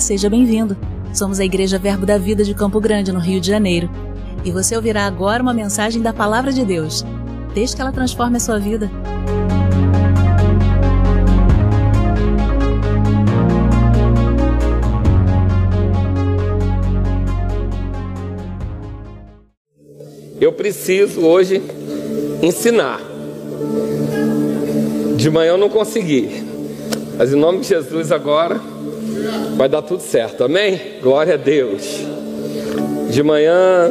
Seja bem-vindo. Somos a Igreja Verbo da Vida de Campo Grande, no Rio de Janeiro. E você ouvirá agora uma mensagem da Palavra de Deus. Desde que ela transforme a sua vida. Eu preciso hoje ensinar. De manhã eu não consegui, mas em nome de Jesus agora vai dar tudo certo, amém? Glória a Deus. De manhã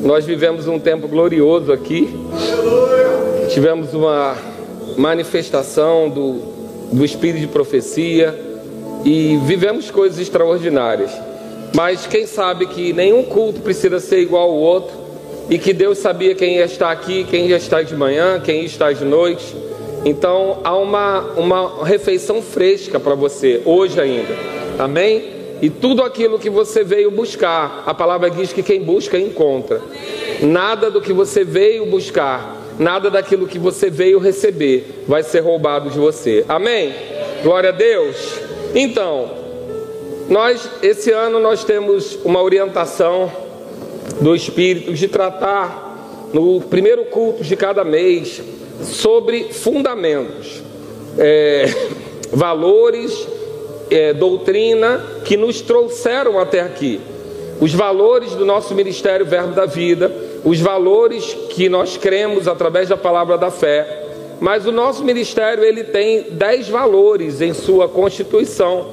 nós vivemos um tempo glorioso aqui, tivemos uma manifestação do, do Espírito de profecia e vivemos coisas extraordinárias. Mas quem sabe que nenhum culto precisa ser igual ao outro e que Deus sabia quem ia estar aqui, quem ia estar de manhã, quem ia estar de noite. Então há uma, uma refeição fresca para você hoje ainda. Amém? E tudo aquilo que você veio buscar, a palavra diz que quem busca encontra. Nada do que você veio buscar, nada daquilo que você veio receber vai ser roubado de você. Amém? Glória a Deus. Então, nós esse ano nós temos uma orientação do Espírito de tratar no primeiro culto de cada mês sobre fundamentos, é, valores, é, doutrina que nos trouxeram até aqui. Os valores do nosso ministério Verbo da Vida, os valores que nós cremos através da palavra da fé. Mas o nosso ministério ele tem dez valores em sua constituição,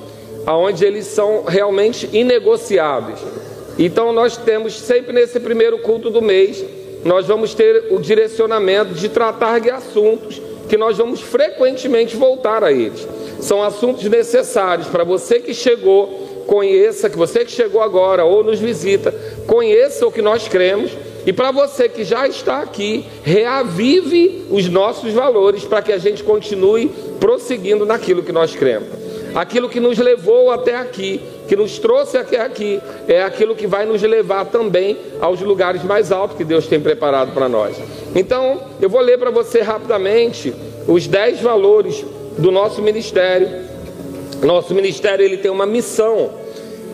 aonde eles são realmente inegociáveis. Então nós temos sempre nesse primeiro culto do mês nós vamos ter o direcionamento de tratar de assuntos que nós vamos frequentemente voltar a eles. São assuntos necessários para você que chegou, conheça, que você que chegou agora ou nos visita, conheça o que nós cremos. E para você que já está aqui, reavive os nossos valores para que a gente continue prosseguindo naquilo que nós cremos. Aquilo que nos levou até aqui, que nos trouxe até aqui, é aquilo que vai nos levar também aos lugares mais altos que Deus tem preparado para nós. Então, eu vou ler para você rapidamente os dez valores do nosso ministério. Nosso ministério ele tem uma missão,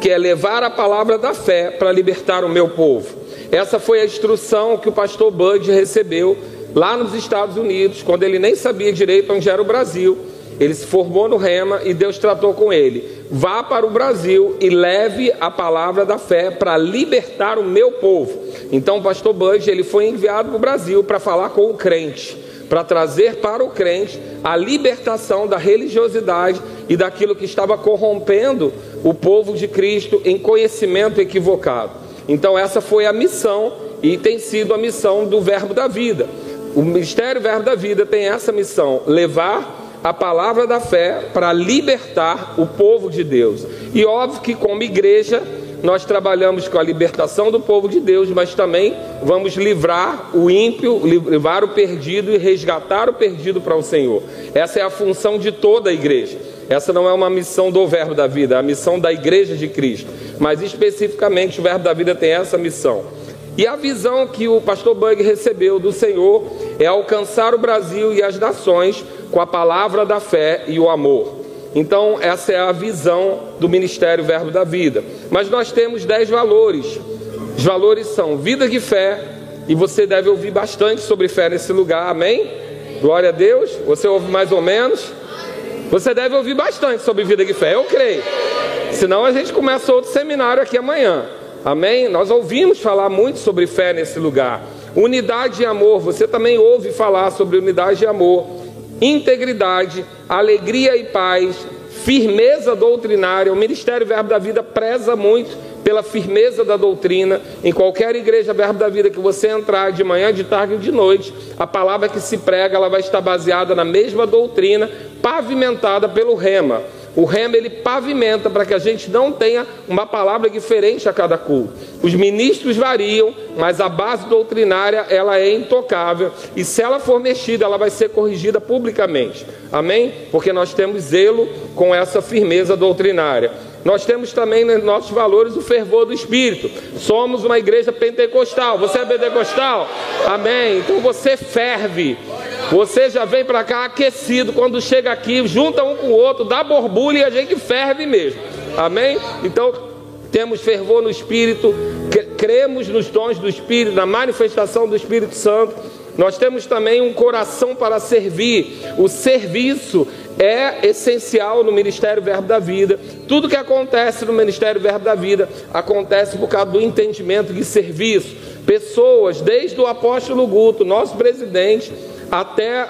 que é levar a palavra da fé para libertar o meu povo. Essa foi a instrução que o pastor Bud recebeu lá nos Estados Unidos, quando ele nem sabia direito onde era o Brasil. Ele se formou no Rema e Deus tratou com ele. Vá para o Brasil e leve a palavra da fé para libertar o meu povo. Então o pastor Budge, ele foi enviado para o Brasil para falar com o crente, para trazer para o crente a libertação da religiosidade e daquilo que estava corrompendo o povo de Cristo em conhecimento equivocado. Então essa foi a missão e tem sido a missão do Verbo da Vida. O Ministério Verbo da Vida tem essa missão: levar a palavra da fé para libertar o povo de Deus. E óbvio que, como igreja, nós trabalhamos com a libertação do povo de Deus, mas também vamos livrar o ímpio, livrar o perdido e resgatar o perdido para o Senhor. Essa é a função de toda a igreja. Essa não é uma missão do Verbo da Vida, é a missão da igreja de Cristo. Mas especificamente o Verbo da Vida tem essa missão. E a visão que o pastor Bug recebeu do Senhor é alcançar o Brasil e as nações com a palavra da fé e o amor. Então, essa é a visão do Ministério Verbo da Vida. Mas nós temos dez valores. Os valores são vida de fé, e você deve ouvir bastante sobre fé nesse lugar, amém? Glória a Deus. Você ouve mais ou menos? Você deve ouvir bastante sobre vida de fé, eu creio. Senão a gente começa outro seminário aqui amanhã. Amém? Nós ouvimos falar muito sobre fé nesse lugar. Unidade e amor, você também ouve falar sobre unidade e amor integridade, alegria e paz, firmeza doutrinária. O Ministério Verbo da Vida preza muito pela firmeza da doutrina. Em qualquer igreja Verbo da Vida que você entrar, de manhã, de tarde ou de noite, a palavra que se prega ela vai estar baseada na mesma doutrina, pavimentada pelo rema. O rema ele pavimenta para que a gente não tenha uma palavra diferente a cada culto. Os ministros variam, mas a base doutrinária ela é intocável e se ela for mexida, ela vai ser corrigida publicamente. Amém? Porque nós temos zelo com essa firmeza doutrinária. Nós temos também nos nossos valores o fervor do Espírito. Somos uma igreja pentecostal. Você é pentecostal? Amém. Então você ferve. Você já vem para cá aquecido, quando chega aqui, junta um com o outro, dá borbulha e a gente ferve mesmo. Amém? Então, temos fervor no Espírito, cremos nos dons do Espírito, na manifestação do Espírito Santo. Nós temos também um coração para servir. O serviço é essencial no Ministério Verbo da Vida. Tudo que acontece no Ministério Verbo da Vida acontece por causa do entendimento de serviço. Pessoas, desde o apóstolo Guto, nosso presidente, até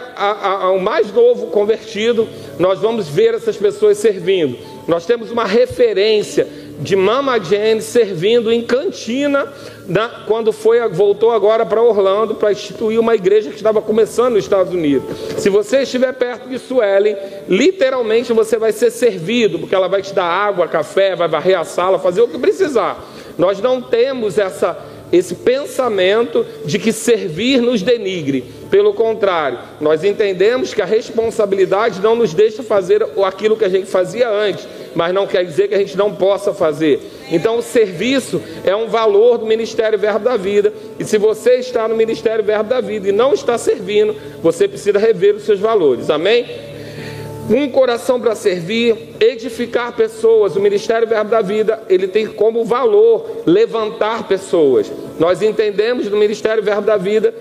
o mais novo convertido, nós vamos ver essas pessoas servindo. Nós temos uma referência de Mama Jane servindo em Cantina, na, quando foi, voltou agora para Orlando para instituir uma igreja que estava começando nos Estados Unidos. Se você estiver perto de Suelen, literalmente você vai ser servido, porque ela vai te dar água, café, vai varrer a sala, fazer o que precisar. Nós não temos essa esse pensamento de que servir nos denigre. Pelo contrário, nós entendemos que a responsabilidade não nos deixa fazer aquilo que a gente fazia antes, mas não quer dizer que a gente não possa fazer. Então, o serviço é um valor do Ministério Verbo da Vida, e se você está no Ministério Verbo da Vida e não está servindo, você precisa rever os seus valores. Amém? Um coração para servir, edificar pessoas. O Ministério Verbo da Vida, ele tem como valor levantar pessoas. Nós entendemos no Ministério Verbo da Vida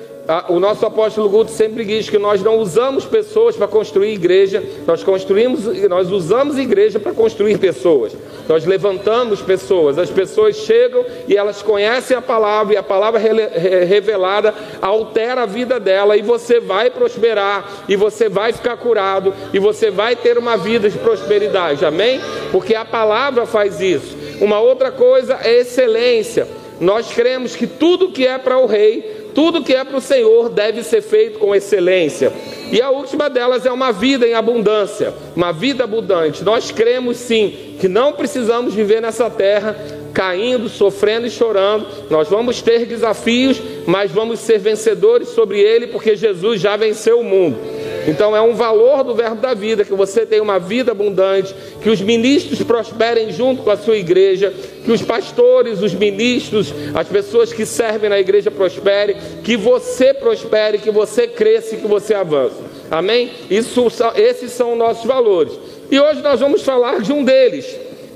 o nosso apóstolo Guto sempre diz que nós não usamos pessoas para construir igreja, nós construímos, nós usamos igreja para construir pessoas. Nós levantamos pessoas, as pessoas chegam e elas conhecem a palavra e a palavra revelada altera a vida dela e você vai prosperar e você vai ficar curado e você vai ter uma vida de prosperidade. Amém? Porque a palavra faz isso. Uma outra coisa é excelência. Nós cremos que tudo que é para o rei tudo que é para o Senhor deve ser feito com excelência. E a última delas é uma vida em abundância, uma vida abundante. Nós cremos sim que não precisamos viver nessa terra caindo, sofrendo e chorando. Nós vamos ter desafios, mas vamos ser vencedores sobre ele, porque Jesus já venceu o mundo. Então é um valor do verbo da vida que você tenha uma vida abundante, que os ministros prosperem junto com a sua igreja, que os pastores, os ministros, as pessoas que servem na igreja prosperem, que você prospere, que você cresça e que você avance. Amém? Isso, esses são os nossos valores. E hoje nós vamos falar de um deles.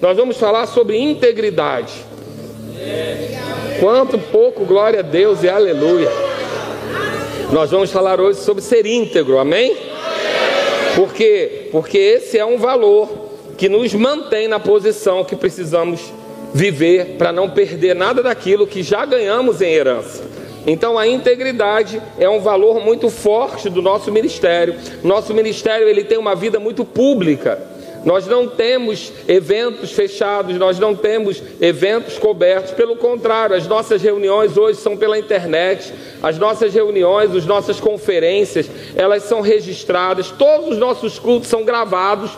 Nós vamos falar sobre integridade. Quanto pouco glória a Deus e aleluia. Nós vamos falar hoje sobre ser íntegro, amém? Por quê? Porque esse é um valor que nos mantém na posição que precisamos viver para não perder nada daquilo que já ganhamos em herança. Então a integridade é um valor muito forte do nosso ministério. Nosso ministério ele tem uma vida muito pública. Nós não temos eventos fechados, nós não temos eventos cobertos, pelo contrário, as nossas reuniões hoje são pela internet, as nossas reuniões, as nossas conferências, elas são registradas, todos os nossos cultos são gravados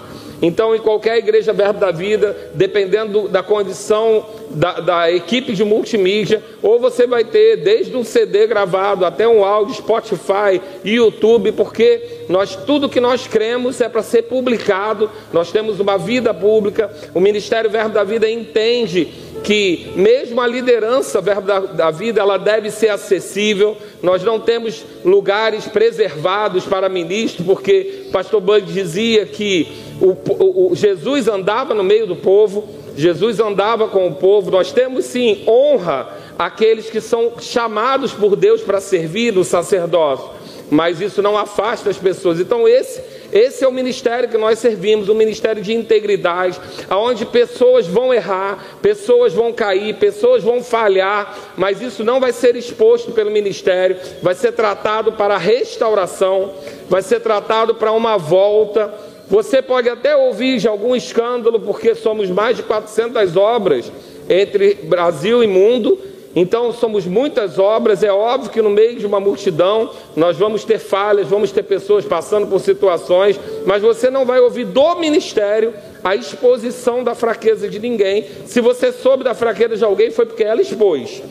então, em qualquer igreja Verbo da Vida, dependendo da condição da, da, equipe de multimídia, ou você vai ter desde um CD gravado até um áudio, Spotify, YouTube, porque nós tudo que nós cremos é para ser publicado. Nós temos uma vida pública. O Ministério Verbo da Vida entende que mesmo a liderança Verbo da, da Vida ela deve ser acessível. Nós não temos lugares preservados para ministros, porque Pastor Bud dizia que o, o, o, Jesus andava no meio do povo, Jesus andava com o povo. Nós temos sim honra àqueles que são chamados por Deus para servir no sacerdócio, mas isso não afasta as pessoas. Então, esse, esse é o ministério que nós servimos, um ministério de integridade, aonde pessoas vão errar, pessoas vão cair, pessoas vão falhar, mas isso não vai ser exposto pelo ministério, vai ser tratado para restauração, vai ser tratado para uma volta. Você pode até ouvir de algum escândalo, porque somos mais de 400 obras entre Brasil e mundo, então somos muitas obras. É óbvio que no meio de uma multidão nós vamos ter falhas, vamos ter pessoas passando por situações, mas você não vai ouvir do ministério a exposição da fraqueza de ninguém. Se você soube da fraqueza de alguém, foi porque ela expôs.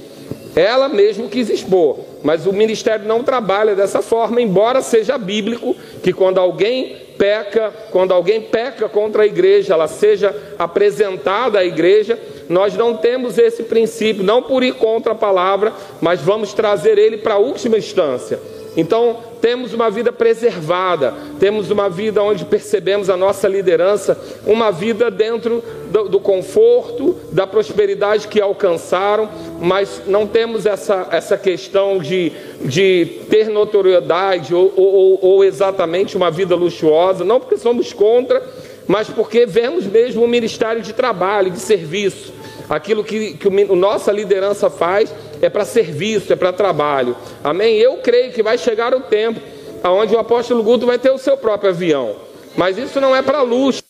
Ela mesmo quis expor, mas o ministério não trabalha dessa forma, embora seja bíblico que quando alguém peca, quando alguém peca contra a igreja, ela seja apresentada à igreja, nós não temos esse princípio, não por ir contra a palavra, mas vamos trazer ele para a última instância. Então, temos uma vida preservada, temos uma vida onde percebemos a nossa liderança, uma vida dentro do, do conforto, da prosperidade que alcançaram, mas não temos essa, essa questão de, de ter notoriedade ou, ou, ou exatamente uma vida luxuosa, não porque somos contra, mas porque vemos mesmo o ministério de trabalho, de serviço. Aquilo que, que a nossa liderança faz é para serviço, é para trabalho. Amém? Eu creio que vai chegar o tempo onde o apóstolo Guto vai ter o seu próprio avião. Mas isso não é para luxo.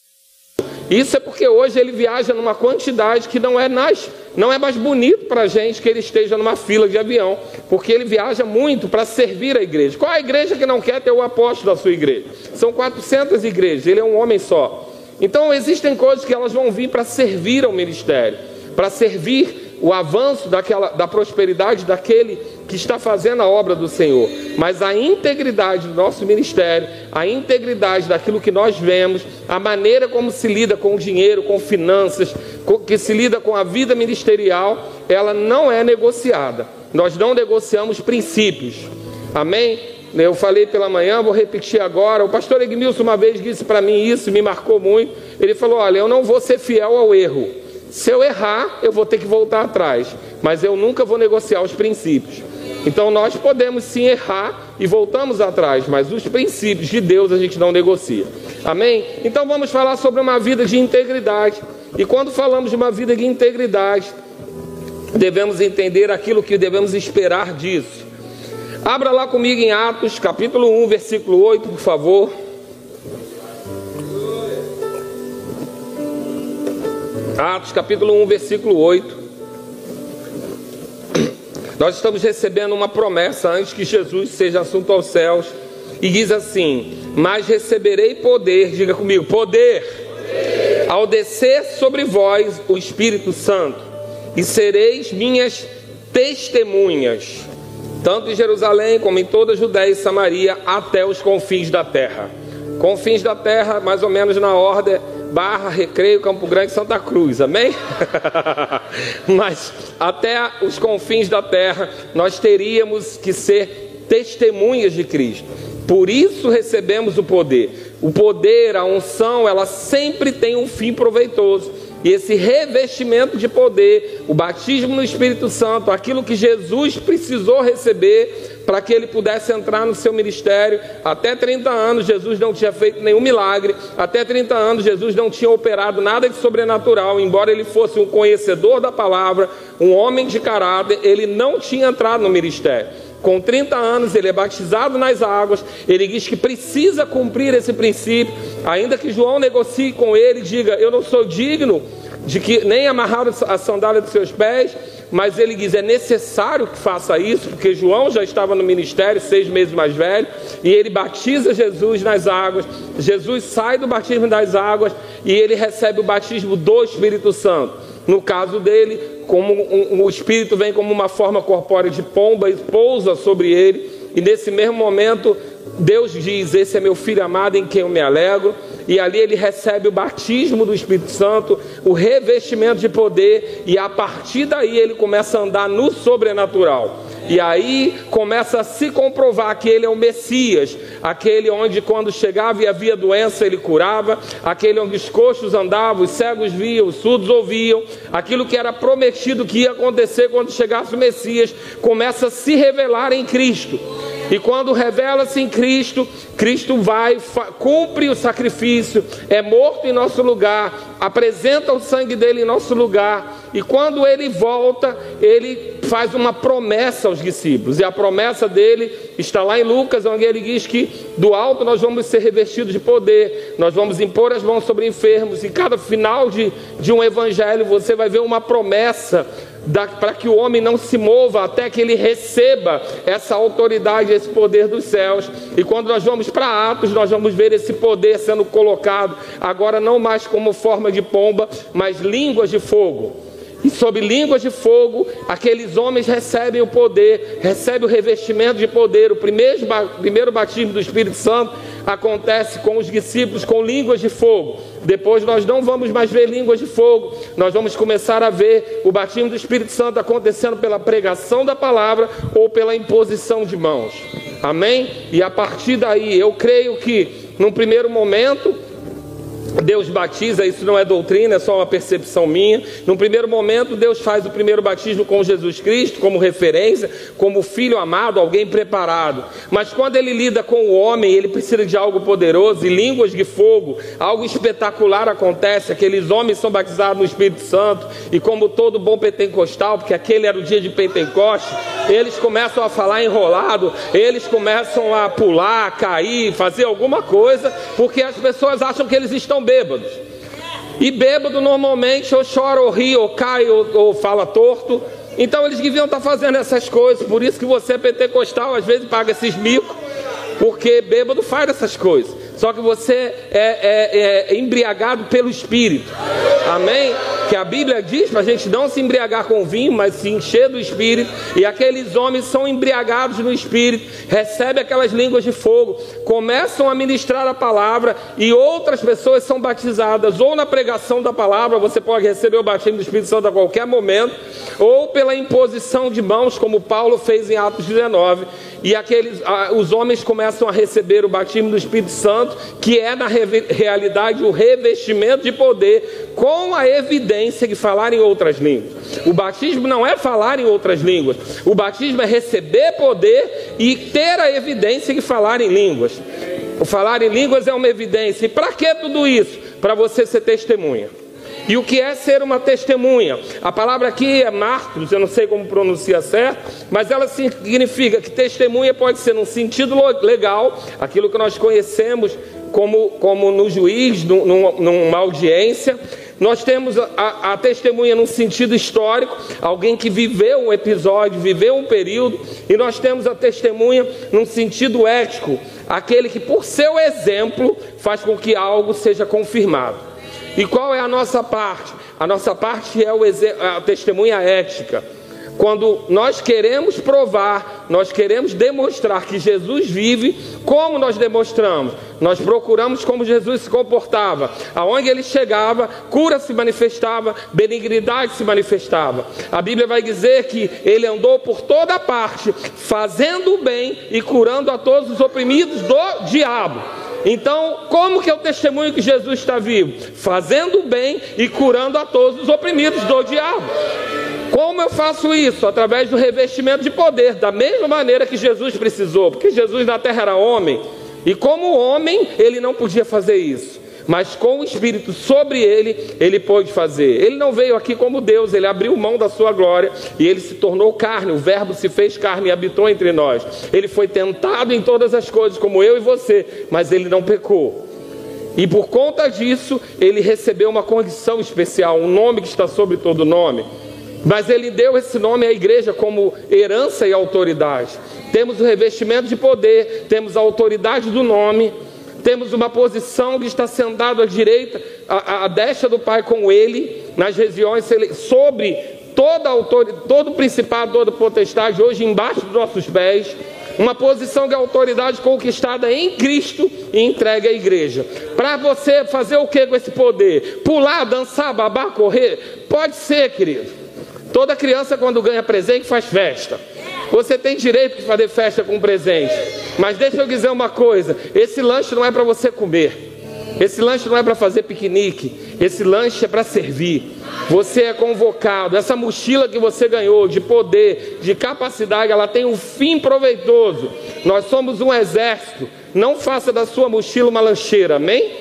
Isso é porque hoje ele viaja numa quantidade que não é, não é mais bonito para a gente que ele esteja numa fila de avião, porque ele viaja muito para servir a igreja. Qual a igreja que não quer ter o apóstolo da sua igreja? São 400 igrejas, ele é um homem só. Então existem coisas que elas vão vir para servir ao ministério, para servir o avanço daquela, da prosperidade daquele que está fazendo a obra do Senhor, mas a integridade do nosso ministério, a integridade daquilo que nós vemos, a maneira como se lida com o dinheiro, com finanças, com, que se lida com a vida ministerial, ela não é negociada. Nós não negociamos princípios. Amém? Eu falei pela manhã, vou repetir agora. O pastor Egmilson uma vez disse para mim isso, me marcou muito. Ele falou: Olha, eu não vou ser fiel ao erro. Se eu errar, eu vou ter que voltar atrás, mas eu nunca vou negociar os princípios. Então nós podemos sim errar e voltamos atrás, mas os princípios de Deus a gente não negocia. Amém? Então vamos falar sobre uma vida de integridade. E quando falamos de uma vida de integridade, devemos entender aquilo que devemos esperar disso. Abra lá comigo em Atos, capítulo 1, versículo 8, por favor. Atos capítulo 1, versículo 8. Nós estamos recebendo uma promessa antes que Jesus seja assunto aos céus. E diz assim: Mas receberei poder, diga comigo, poder, poder. ao descer sobre vós o Espírito Santo, e sereis minhas testemunhas, tanto em Jerusalém como em toda a Judéia e Samaria, até os confins da terra. Confins da terra, mais ou menos na ordem Barra, Recreio, Campo Grande, Santa Cruz, amém? Mas até os confins da terra nós teríamos que ser testemunhas de Cristo. Por isso recebemos o poder. O poder, a unção, ela sempre tem um fim proveitoso. E esse revestimento de poder, o batismo no Espírito Santo, aquilo que Jesus precisou receber para que ele pudesse entrar no seu ministério. Até 30 anos Jesus não tinha feito nenhum milagre, até 30 anos Jesus não tinha operado nada de sobrenatural, embora ele fosse um conhecedor da palavra, um homem de caráter, ele não tinha entrado no ministério. Com 30 anos, ele é batizado nas águas. Ele diz que precisa cumprir esse princípio, ainda que João negocie com ele e diga: Eu não sou digno de que nem amarrar a sandália dos seus pés. Mas ele diz: é necessário que faça isso, porque João já estava no ministério, seis meses mais velho, e ele batiza Jesus nas águas. Jesus sai do batismo das águas e ele recebe o batismo do Espírito Santo. No caso dele, como um, o Espírito vem como uma forma corpórea de pomba e pousa sobre ele, e nesse mesmo momento, Deus diz: Esse é meu filho amado em quem eu me alegro. E ali ele recebe o batismo do Espírito Santo, o revestimento de poder, e a partir daí ele começa a andar no sobrenatural. E aí começa a se comprovar que ele é o Messias, aquele onde quando chegava e havia doença ele curava, aquele onde os coxos andavam, os cegos viam, os surdos ouviam, aquilo que era prometido que ia acontecer quando chegasse o Messias, começa a se revelar em Cristo. E quando revela-se em Cristo, Cristo vai, cumpre o sacrifício, é morto em nosso lugar, apresenta o sangue dele em nosso lugar, e quando ele volta, ele faz uma promessa aos discípulos, e a promessa dele está lá em Lucas, onde ele diz que do alto nós vamos ser revestidos de poder, nós vamos impor as mãos sobre enfermos, e cada final de, de um evangelho você vai ver uma promessa para que o homem não se mova até que ele receba essa autoridade, esse poder dos céus. E quando nós vamos para Atos, nós vamos ver esse poder sendo colocado, agora não mais como forma de pomba, mas línguas de fogo. E sob línguas de fogo, aqueles homens recebem o poder, recebem o revestimento de poder. O primeiro, primeiro batismo do Espírito Santo acontece com os discípulos com línguas de fogo. Depois nós não vamos mais ver línguas de fogo, nós vamos começar a ver o batismo do Espírito Santo acontecendo pela pregação da palavra ou pela imposição de mãos. Amém? E a partir daí, eu creio que, num primeiro momento, Deus batiza, isso não é doutrina, é só uma percepção minha. No primeiro momento, Deus faz o primeiro batismo com Jesus Cristo, como referência, como filho amado, alguém preparado. Mas quando ele lida com o homem, ele precisa de algo poderoso, e línguas de fogo, algo espetacular acontece. Aqueles homens são batizados no Espírito Santo, e como todo bom pentecostal, porque aquele era o dia de Pentecoste, eles começam a falar enrolado, eles começam a pular, a cair, fazer alguma coisa, porque as pessoas acham que eles estão bêbados. E bêbado normalmente ou chora, ou ri, ou cai, ou, ou fala torto. Então eles deviam estar fazendo essas coisas. Por isso que você é pentecostal, às vezes paga esses micos, porque bêbado faz essas coisas. Só que você é, é, é embriagado pelo Espírito. Amém? Que a Bíblia diz para a gente não se embriagar com vinho, mas se encher do Espírito. E aqueles homens são embriagados no Espírito, recebem aquelas línguas de fogo, começam a ministrar a palavra e outras pessoas são batizadas, ou na pregação da palavra, você pode receber o batismo do Espírito Santo a qualquer momento, ou pela imposição de mãos, como Paulo fez em Atos 19 e aqueles, os homens começam a receber o batismo do Espírito Santo, que é na realidade o revestimento de poder, com a evidência de falar em outras línguas. O batismo não é falar em outras línguas, o batismo é receber poder e ter a evidência de falar em línguas. O falar em línguas é uma evidência. E para que tudo isso? Para você ser testemunha. E o que é ser uma testemunha? A palavra aqui é martros, eu não sei como pronuncia certo, mas ela significa que testemunha pode ser num sentido legal, aquilo que nós conhecemos como, como no juiz, num, numa audiência. Nós temos a, a, testemunha num sentido histórico, alguém que viveu um episódio, viveu um período, e nós temos a testemunha num sentido ético, aquele que, por seu exemplo, faz com que algo seja confirmado. E qual é a nossa parte? A nossa parte é o a testemunha ética. Quando nós queremos provar, nós queremos demonstrar que Jesus vive, como nós demonstramos? Nós procuramos como Jesus se comportava. Aonde ele chegava, cura se manifestava, benignidade se manifestava. A Bíblia vai dizer que ele andou por toda parte, fazendo o bem e curando a todos os oprimidos do diabo. Então, como que é o testemunho que Jesus está vivo? Fazendo o bem e curando a todos os oprimidos do diabo. Como eu faço isso? Através do revestimento de poder, da mesma maneira que Jesus precisou, porque Jesus na terra era homem, e como homem, ele não podia fazer isso mas com o Espírito sobre ele, ele pôde fazer. Ele não veio aqui como Deus, ele abriu mão da sua glória e ele se tornou carne, o Verbo se fez carne e habitou entre nós. Ele foi tentado em todas as coisas, como eu e você, mas ele não pecou. E por conta disso, ele recebeu uma condição especial, um nome que está sobre todo nome. Mas ele deu esse nome à igreja como herança e autoridade. Temos o revestimento de poder, temos a autoridade do nome temos uma posição que está sentado à direita, à, à destra do Pai com Ele, nas regiões sobre toda autoridade, todo principado, toda potestade, hoje embaixo dos nossos pés. Uma posição de autoridade conquistada em Cristo e entregue à igreja. Para você fazer o que com esse poder? Pular, dançar, babar, correr? Pode ser, querido. Toda criança, quando ganha presente, faz festa. Você tem direito de fazer festa com presente. Mas deixa eu dizer uma coisa: esse lanche não é para você comer. Esse lanche não é para fazer piquenique. Esse lanche é para servir. Você é convocado. Essa mochila que você ganhou de poder, de capacidade, ela tem um fim proveitoso. Nós somos um exército. Não faça da sua mochila uma lancheira, amém?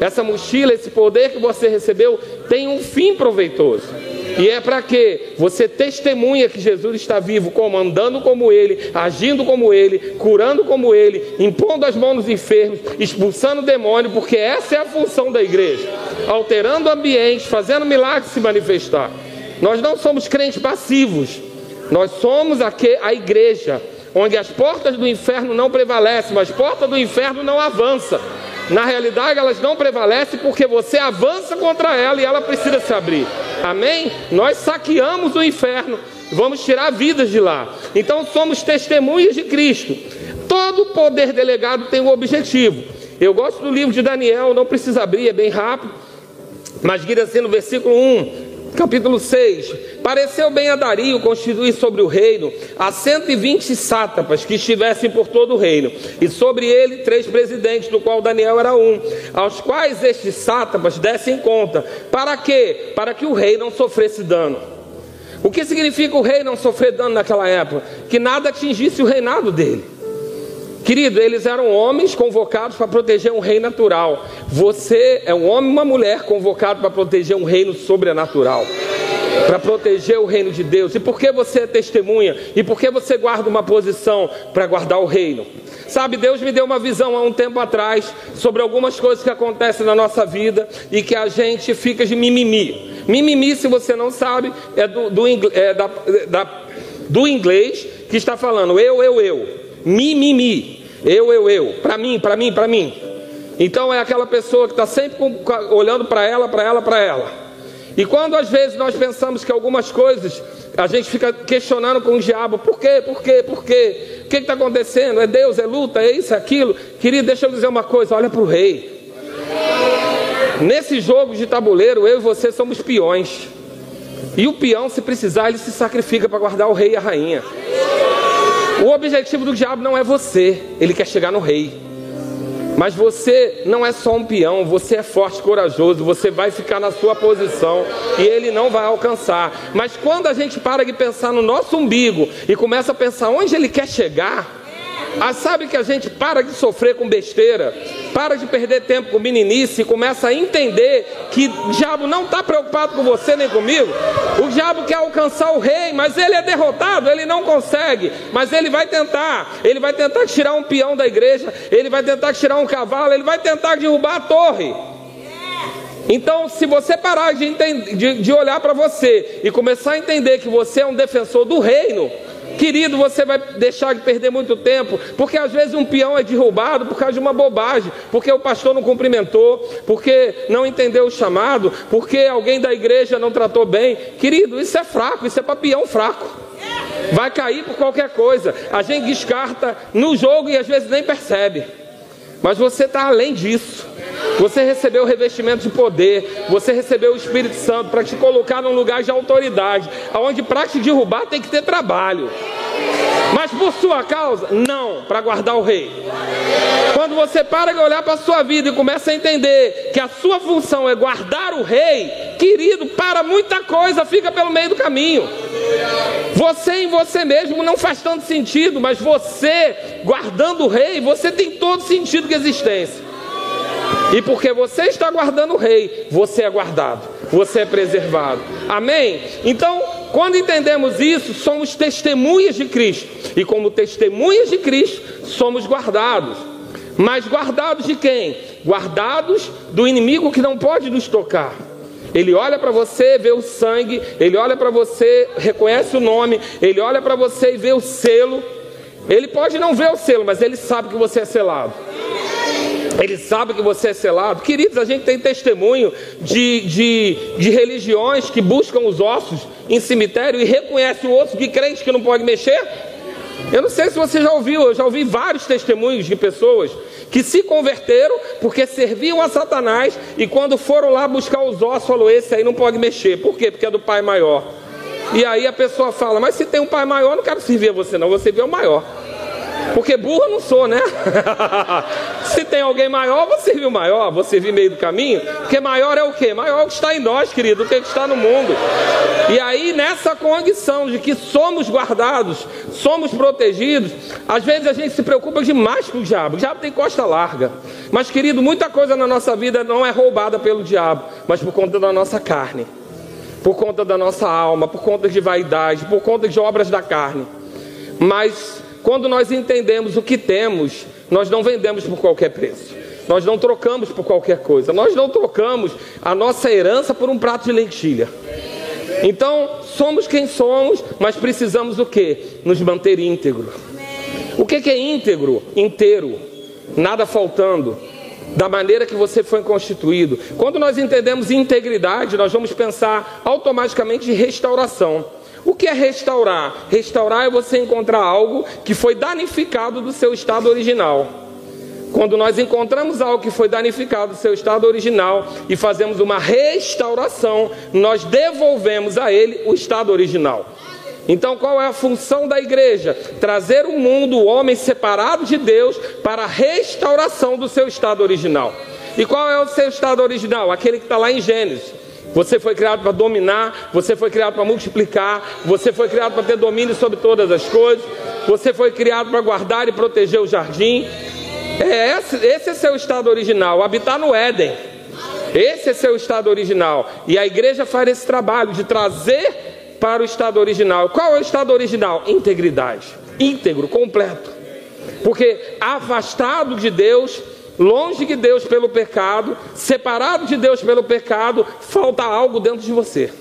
Essa mochila, esse poder que você recebeu, tem um fim proveitoso. E é para que você testemunha que Jesus está vivo, como andando como ele, agindo como ele, curando como ele, impondo as mãos nos enfermos, expulsando o demônio, porque essa é a função da igreja, alterando o ambiente, fazendo milagres se manifestar. Nós não somos crentes passivos, nós somos aqui, a igreja, onde as portas do inferno não prevalecem, mas as portas do inferno não avançam. Na realidade, elas não prevalecem porque você avança contra ela e ela precisa se abrir. Amém? Nós saqueamos o inferno, vamos tirar vidas de lá. Então somos testemunhas de Cristo. Todo poder delegado tem um objetivo. Eu gosto do livro de Daniel, não precisa abrir, é bem rápido. Mas diz assim no versículo 1: capítulo 6. Pareceu bem a Dario constituir sobre o reino a 120 sátrapas que estivessem por todo o reino, e sobre ele três presidentes, do qual Daniel era um, aos quais estes sátrapas dessem conta. Para quê? Para que o rei não sofresse dano. O que significa o rei não sofrer dano naquela época? Que nada atingisse o reinado dele. Querido, eles eram homens convocados para proteger um rei natural. Você é um homem e uma mulher convocado para proteger um reino sobrenatural. Para proteger o reino de Deus. E por que você é testemunha? E por que você guarda uma posição para guardar o reino? Sabe, Deus me deu uma visão há um tempo atrás sobre algumas coisas que acontecem na nossa vida e que a gente fica de mimimi. Mimimi, se você não sabe, é do, do, é da, da, do inglês que está falando eu, eu, eu. Mimimi. Eu, eu, eu. Para mim, para mim, para mim. Então é aquela pessoa que está sempre olhando para ela, para ela, para ela. E quando às vezes nós pensamos que algumas coisas a gente fica questionando com o diabo: por quê, por quê, por quê? O que está acontecendo? É Deus, é luta, é isso, é aquilo. Querido, deixa eu dizer uma coisa: olha para o rei. Nesse jogo de tabuleiro, eu e você somos peões. E o peão, se precisar, ele se sacrifica para guardar o rei e a rainha. O objetivo do diabo não é você, ele quer chegar no rei. Mas você não é só um peão, você é forte, corajoso, você vai ficar na sua posição e ele não vai alcançar. Mas quando a gente para de pensar no nosso umbigo e começa a pensar onde ele quer chegar, ah, sabe que a gente para de sofrer com besteira, para de perder tempo com meninice e começa a entender que o diabo não está preocupado com você nem comigo. O diabo quer alcançar o rei, mas ele é derrotado, ele não consegue. Mas ele vai tentar, ele vai tentar tirar um peão da igreja, ele vai tentar tirar um cavalo, ele vai tentar derrubar a torre. Então, se você parar de, entender, de, de olhar para você e começar a entender que você é um defensor do reino, Querido, você vai deixar de perder muito tempo, porque às vezes um peão é derrubado por causa de uma bobagem, porque o pastor não cumprimentou, porque não entendeu o chamado, porque alguém da igreja não tratou bem. Querido, isso é fraco, isso é para peão fraco. Vai cair por qualquer coisa. A gente descarta no jogo e às vezes nem percebe. Mas você está além disso. Você recebeu o revestimento de poder, você recebeu o Espírito Santo para te colocar num lugar de autoridade, aonde para te derrubar tem que ter trabalho. Mas por sua causa, não, para guardar o rei. Quando você para de olhar para a sua vida e começa a entender que a sua função é guardar o rei, querido, para muita coisa, fica pelo meio do caminho. Você em você mesmo não faz tanto sentido, mas você guardando o rei, você tem todo sentido de existência. E porque você está guardando o rei, você é guardado, você é preservado. Amém? Então, quando entendemos isso, somos testemunhas de Cristo. E como testemunhas de Cristo, somos guardados. Mas guardados de quem? Guardados do inimigo que não pode nos tocar. Ele olha para você, vê o sangue, ele olha para você, reconhece o nome, ele olha para você e vê o selo. Ele pode não ver o selo, mas ele sabe que você é selado. Ele sabe que você é selado. Queridos, a gente tem testemunho de, de, de religiões que buscam os ossos em cemitério e reconhecem o osso de crente que não pode mexer. Eu não sei se você já ouviu, eu já ouvi vários testemunhos de pessoas que se converteram porque serviam a Satanás e quando foram lá buscar os ossos, falou: esse aí não pode mexer. Por quê? Porque é do pai maior. E aí a pessoa fala: mas se tem um pai maior, não quero servir a você, não, vou servir ao maior. Porque burro eu não sou, né? Se tem alguém maior, servir o maior, vou servir meio do caminho. Porque maior é o quê? Maior é o que está em nós, querido, do que está no mundo. E aí, nessa condição de que somos guardados, somos protegidos, às vezes a gente se preocupa demais com o diabo. O diabo tem costa larga. Mas, querido, muita coisa na nossa vida não é roubada pelo diabo, mas por conta da nossa carne. Por conta da nossa alma, por conta de vaidade, por conta de obras da carne. Mas quando nós entendemos o que temos, nós não vendemos por qualquer preço. Nós não trocamos por qualquer coisa. Nós não trocamos a nossa herança por um prato de lentilha. Então, somos quem somos, mas precisamos o que? Nos manter íntegro. O que é íntegro? Inteiro, nada faltando, da maneira que você foi constituído. Quando nós entendemos integridade, nós vamos pensar automaticamente em restauração. O que é restaurar? Restaurar é você encontrar algo que foi danificado do seu estado original. Quando nós encontramos algo que foi danificado do seu estado original e fazemos uma restauração, nós devolvemos a ele o estado original. Então, qual é a função da igreja? Trazer o mundo, o homem separado de Deus, para a restauração do seu estado original. E qual é o seu estado original? Aquele que está lá em Gênesis. Você foi criado para dominar, você foi criado para multiplicar, você foi criado para ter domínio sobre todas as coisas, você foi criado para guardar e proteger o jardim. É esse, esse é seu estado original, habitar no Éden. Esse é seu estado original. E a igreja faz esse trabalho de trazer para o estado original. Qual é o estado original? Integridade. Íntegro, completo. Porque afastado de Deus, longe de Deus pelo pecado, separado de Deus pelo pecado, falta algo dentro de você.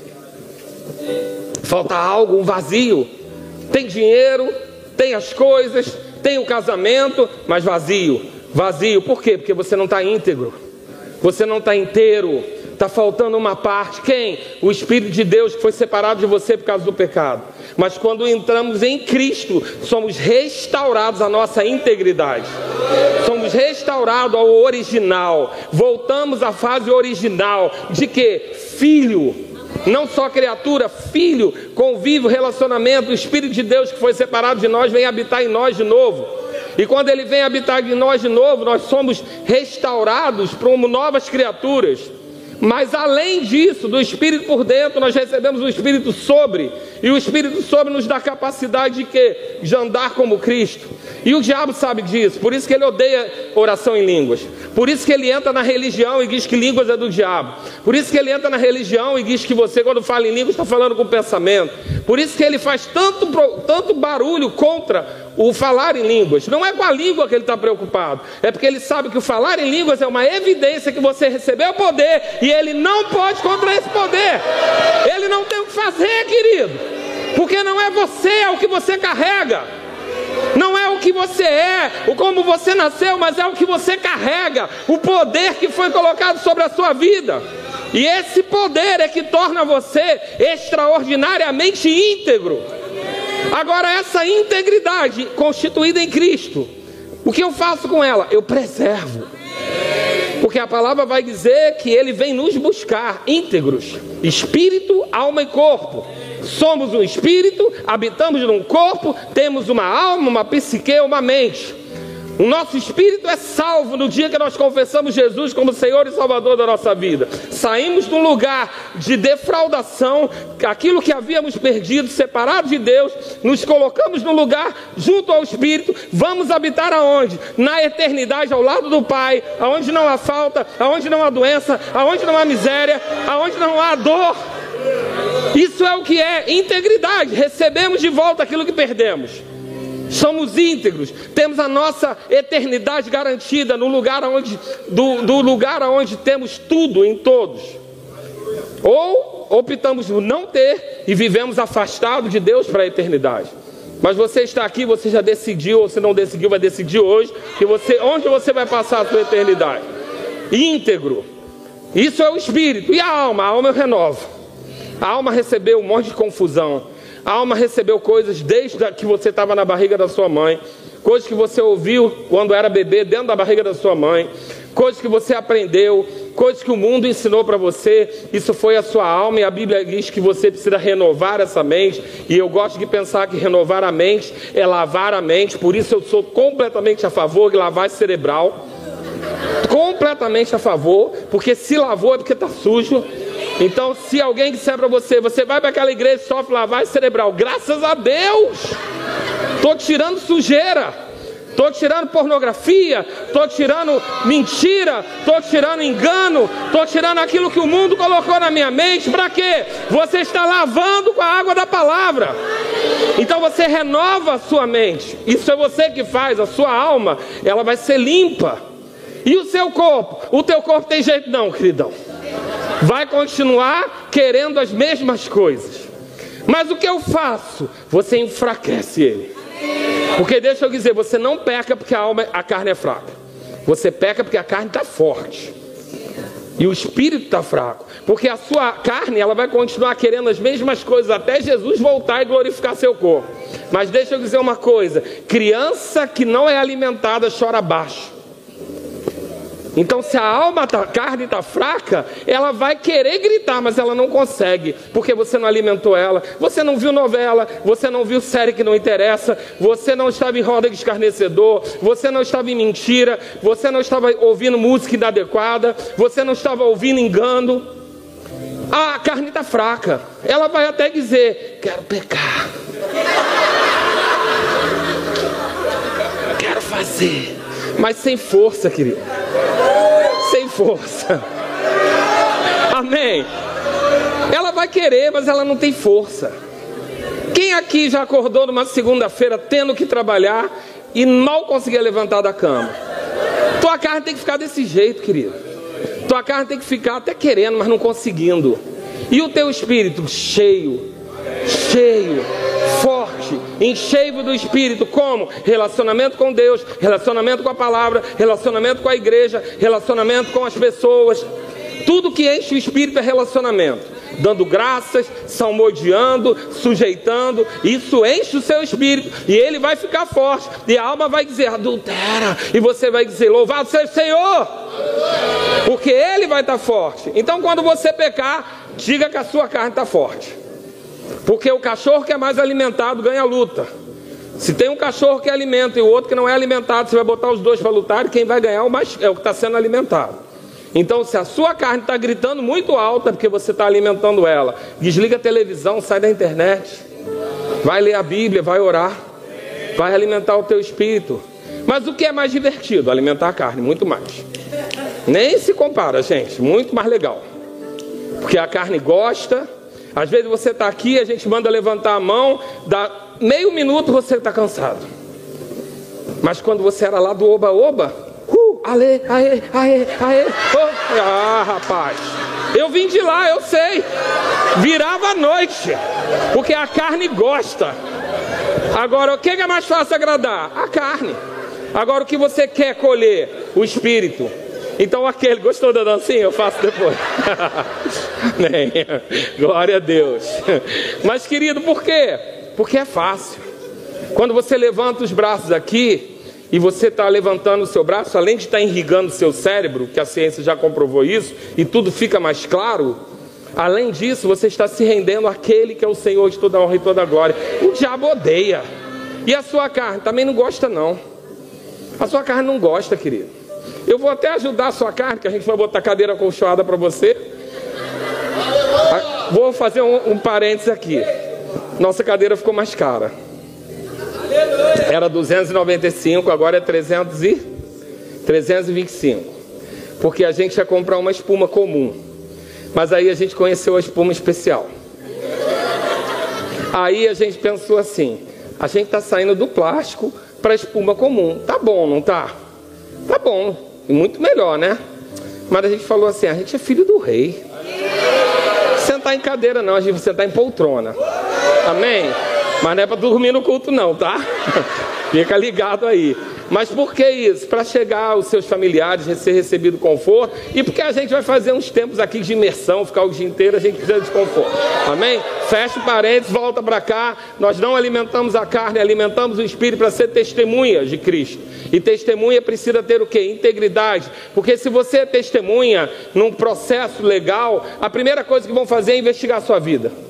Falta algo, um vazio. Tem dinheiro, tem as coisas, tem o casamento, mas vazio. Vazio, por quê? Porque você não está íntegro, você não está inteiro, está faltando uma parte. Quem? O Espírito de Deus que foi separado de você por causa do pecado. Mas quando entramos em Cristo, somos restaurados à nossa integridade. Somos restaurados ao original. Voltamos à fase original de que filho, não só criatura, filho, convívio, relacionamento, o Espírito de Deus que foi separado de nós vem habitar em nós de novo. E quando ele vem habitar em nós de novo, nós somos restaurados como novas criaturas. Mas além disso, do Espírito por dentro, nós recebemos o Espírito sobre. E o Espírito sobre nos dá capacidade de quê? De andar como Cristo. E o diabo sabe disso, por isso que ele odeia oração em línguas. Por isso que ele entra na religião e diz que línguas é do diabo. Por isso que ele entra na religião e diz que você, quando fala em línguas, está falando com pensamento. Por isso que ele faz tanto, tanto barulho contra o falar em línguas. Não é com a língua que ele está preocupado, é porque ele sabe que o falar em línguas é uma evidência que você recebeu poder e ele não pode contra esse poder. Ele não tem o que fazer, querido, porque não é você, é o que você carrega. Não é o que você é, o como você nasceu, mas é o que você carrega, o poder que foi colocado sobre a sua vida. E esse poder é que torna você extraordinariamente íntegro. Agora, essa integridade constituída em Cristo, o que eu faço com ela? Eu preservo. Porque a palavra vai dizer que ele vem nos buscar íntegros, espírito, alma e corpo. Somos um espírito, habitamos num corpo, temos uma alma, uma psique, uma mente. O nosso espírito é salvo no dia que nós confessamos Jesus como Senhor e Salvador da nossa vida. Saímos de um lugar de defraudação, aquilo que havíamos perdido, separado de Deus, nos colocamos no lugar junto ao Espírito. Vamos habitar aonde? Na eternidade, ao lado do Pai, aonde não há falta, aonde não há doença, aonde não há miséria, aonde não há dor. Isso é o que é integridade. Recebemos de volta aquilo que perdemos somos íntegros, temos a nossa eternidade garantida no lugar onde, do, do lugar onde temos tudo em todos. Ou optamos por não ter e vivemos afastados de Deus para a eternidade. Mas você está aqui, você já decidiu, ou se não decidiu, vai decidir hoje, que você, onde você vai passar a sua eternidade. Íntegro. Isso é o espírito. E a alma? A alma eu renovo. A alma recebeu um monte de confusão a alma recebeu coisas desde que você estava na barriga da sua mãe, coisas que você ouviu quando era bebê dentro da barriga da sua mãe, coisas que você aprendeu, coisas que o mundo ensinou para você. Isso foi a sua alma e a Bíblia diz que você precisa renovar essa mente. E eu gosto de pensar que renovar a mente é lavar a mente. Por isso eu sou completamente a favor de lavagem cerebral. Completamente a favor, porque se lavou é porque está sujo. Então, se alguém disser para você, você vai para aquela igreja e sofre lavagem cerebral, graças a Deus, estou tirando sujeira. Estou tirando pornografia, estou tirando mentira, estou tirando engano, estou tirando aquilo que o mundo colocou na minha mente. Para quê? Você está lavando com a água da palavra. Então você renova a sua mente. Isso é você que faz. A sua alma, ela vai ser limpa. E o seu corpo? O teu corpo tem jeito não, queridão vai continuar querendo as mesmas coisas. Mas o que eu faço? Você enfraquece ele. Porque deixa eu dizer, você não peca porque a alma, a carne é fraca. Você peca porque a carne está forte. E o espírito está fraco. Porque a sua carne, ela vai continuar querendo as mesmas coisas até Jesus voltar e glorificar seu corpo. Mas deixa eu dizer uma coisa: criança que não é alimentada chora baixo. Então, se a alma, da carne está fraca, ela vai querer gritar, mas ela não consegue, porque você não alimentou ela, você não viu novela, você não viu série que não interessa, você não estava em roda de escarnecedor, você não estava em mentira, você não estava ouvindo música inadequada, você não estava ouvindo engano. Ah, a carne está fraca, ela vai até dizer: Quero pecar, quero fazer, mas sem força, querido força. Amém. Ela vai querer, mas ela não tem força. Quem aqui já acordou numa segunda-feira tendo que trabalhar e mal conseguia levantar da cama? Tua carne tem que ficar desse jeito, querido. Tua carne tem que ficar até querendo, mas não conseguindo. E o teu espírito cheio, cheio, forte, encheio do Espírito, como? Relacionamento com Deus, relacionamento com a palavra, relacionamento com a igreja, relacionamento com as pessoas. Tudo que enche o Espírito é relacionamento. Dando graças, salmodiando, sujeitando, isso enche o seu espírito e ele vai ficar forte. E a alma vai dizer: adultera, e você vai dizer: louvado seja o Senhor, porque ele vai estar forte. Então, quando você pecar, diga que a sua carne está forte. Porque o cachorro que é mais alimentado ganha a luta. Se tem um cachorro que alimenta e o outro que não é alimentado, você vai botar os dois para lutar e quem vai ganhar é o, mais, é o que está sendo alimentado. Então, se a sua carne está gritando muito alta, é porque você está alimentando ela, desliga a televisão, sai da internet, vai ler a Bíblia, vai orar, vai alimentar o teu espírito. Mas o que é mais divertido? Alimentar a carne, muito mais. Nem se compara, gente, muito mais legal. Porque a carne gosta, às vezes você está aqui, a gente manda levantar a mão, dá meio minuto você está cansado. Mas quando você era lá do oba-oba, uh, ale, aê, aê, aê, oh, ah, rapaz, eu vim de lá, eu sei. Virava a noite, porque a carne gosta. Agora, o que é mais fácil agradar? A carne. Agora, o que você quer colher? O espírito. Então aquele gostou da dancinha? Eu faço depois. Glória a Deus. Mas querido, por quê? Porque é fácil. Quando você levanta os braços aqui e você está levantando o seu braço, além de estar tá irrigando o seu cérebro, que a ciência já comprovou isso, e tudo fica mais claro, além disso, você está se rendendo àquele que é o Senhor de toda honra e toda glória. O diabo odeia. E a sua carne também não gosta, não. A sua carne não gosta, querido. Eu vou até ajudar a sua carne, que a gente vai botar cadeira colchoada para você. Ah, vou fazer um, um parênteses aqui. Nossa cadeira ficou mais cara. Era 295, agora é 300 e 325. Porque a gente ia comprar uma espuma comum. Mas aí a gente conheceu a espuma especial. Aí a gente pensou assim: a gente está saindo do plástico para espuma comum. Tá bom, não tá? Tá bom. Muito melhor, né? Mas a gente falou assim: a gente é filho do rei. Sentar em cadeira, não, a gente vai sentar em poltrona. Amém? Mas não é para dormir no culto, não, tá? Fica ligado aí. Mas por que isso? Para chegar aos seus familiares, ser recebido conforto e porque a gente vai fazer uns tempos aqui de imersão, ficar o dia inteiro, a gente precisa de conforto. Amém? Fecha o parênteses, volta para cá. Nós não alimentamos a carne, alimentamos o espírito para ser testemunha de Cristo. E testemunha precisa ter o que? Integridade. Porque se você é testemunha num processo legal, a primeira coisa que vão fazer é investigar a sua vida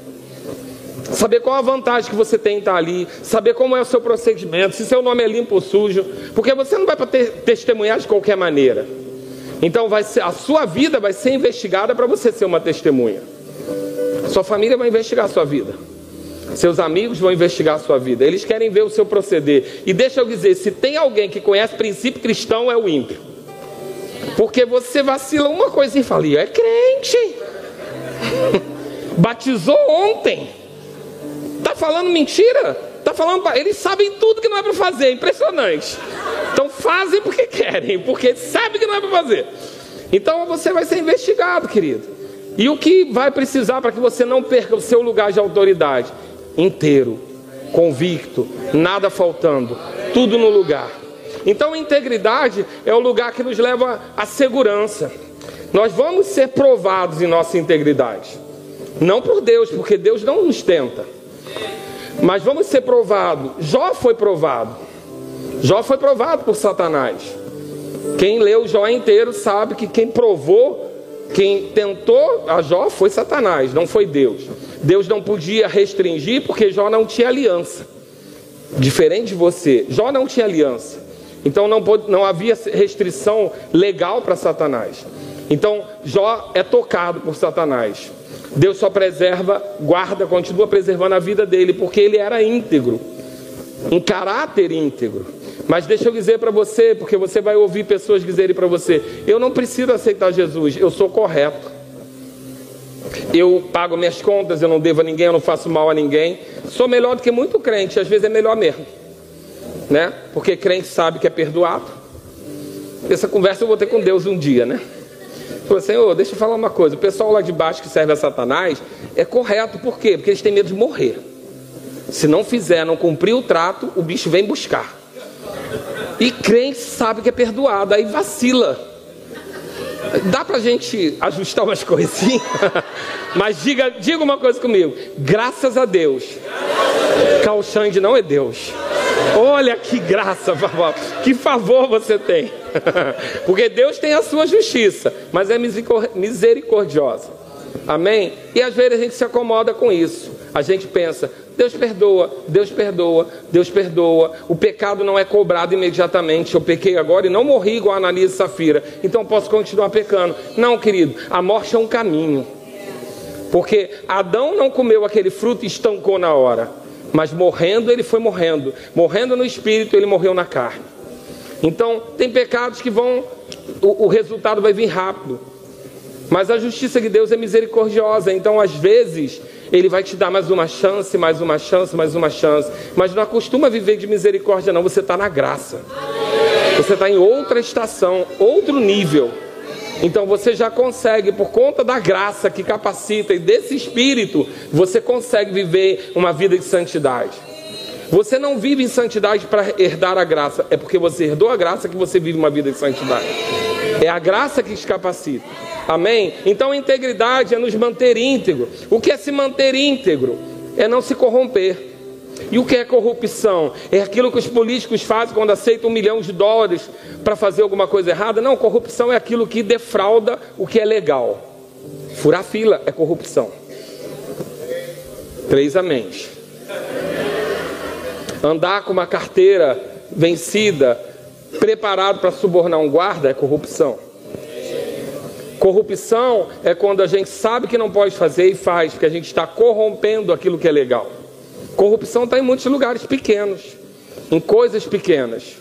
saber qual a vantagem que você tem em estar ali, saber como é o seu procedimento, se seu nome é limpo ou sujo, porque você não vai para testemunhar de qualquer maneira. Então vai ser, a sua vida vai ser investigada para você ser uma testemunha. Sua família vai investigar a sua vida. Seus amigos vão investigar a sua vida. Eles querem ver o seu proceder. E deixa eu dizer, se tem alguém que conhece princípio cristão é o ímpio. Porque você vacila uma coisa e fala, é crente. Batizou ontem. Falando mentira? Está falando. Eles sabem tudo que não é para fazer, impressionante. Então fazem porque querem, porque sabem que não é para fazer. Então você vai ser investigado, querido. E o que vai precisar para que você não perca o seu lugar de autoridade? Inteiro, convicto, nada faltando, tudo no lugar. Então, integridade é o lugar que nos leva à segurança. Nós vamos ser provados em nossa integridade. Não por Deus, porque Deus não nos tenta. Mas vamos ser provados. Jó foi provado. Jó foi provado por Satanás. Quem leu Jó inteiro sabe que quem provou, quem tentou a Jó foi Satanás, não foi Deus. Deus não podia restringir porque Jó não tinha aliança. Diferente de você, Jó não tinha aliança. Então não, não havia restrição legal para Satanás. Então Jó é tocado por Satanás. Deus só preserva, guarda, continua preservando a vida dele, porque ele era íntegro, um caráter íntegro. Mas deixa eu dizer para você, porque você vai ouvir pessoas dizerem para você: eu não preciso aceitar Jesus, eu sou correto. Eu pago minhas contas, eu não devo a ninguém, eu não faço mal a ninguém. Sou melhor do que muito crente, às vezes é melhor mesmo, né? Porque crente sabe que é perdoado. Essa conversa eu vou ter com Deus um dia, né? Falou, Senhor, deixa eu falar uma coisa. O pessoal lá de baixo que serve a Satanás é correto, por quê? Porque eles têm medo de morrer. Se não fizer, não cumprir o trato, o bicho vem buscar. E crente sabe que é perdoado, aí vacila. Dá pra gente ajustar umas coisinhas? Mas diga, diga uma coisa comigo. Graças a Deus. Calxande não é Deus. Olha que graça, que favor você tem. Porque Deus tem a sua justiça, mas é misericordiosa. Amém? E às vezes a gente se acomoda com isso. A gente pensa, Deus perdoa, Deus perdoa, Deus perdoa. O pecado não é cobrado imediatamente. Eu pequei agora e não morri igual a Analisa e Safira, então posso continuar pecando. Não, querido, a morte é um caminho. Porque Adão não comeu aquele fruto e estancou na hora. Mas morrendo, ele foi morrendo. Morrendo no espírito, ele morreu na carne. Então, tem pecados que vão, o, o resultado vai vir rápido. Mas a justiça de Deus é misericordiosa. Então, às vezes, Ele vai te dar mais uma chance, mais uma chance, mais uma chance. Mas não acostuma viver de misericórdia, não. Você está na graça. Você está em outra estação, outro nível. Então você já consegue, por conta da graça que capacita e desse espírito, você consegue viver uma vida de santidade. Você não vive em santidade para herdar a graça, é porque você herdou a graça que você vive uma vida de santidade. É a graça que te capacita. Amém? Então, integridade é nos manter íntegro. O que é se manter íntegro? É não se corromper. E o que é corrupção? É aquilo que os políticos fazem quando aceitam um milhão de dólares para fazer alguma coisa errada? Não, corrupção é aquilo que defrauda o que é legal. Furar fila é corrupção. Três améns andar com uma carteira vencida, preparado para subornar um guarda, é corrupção. Corrupção é quando a gente sabe que não pode fazer e faz, porque a gente está corrompendo aquilo que é legal. Corrupção está em muitos lugares pequenos, em coisas pequenas.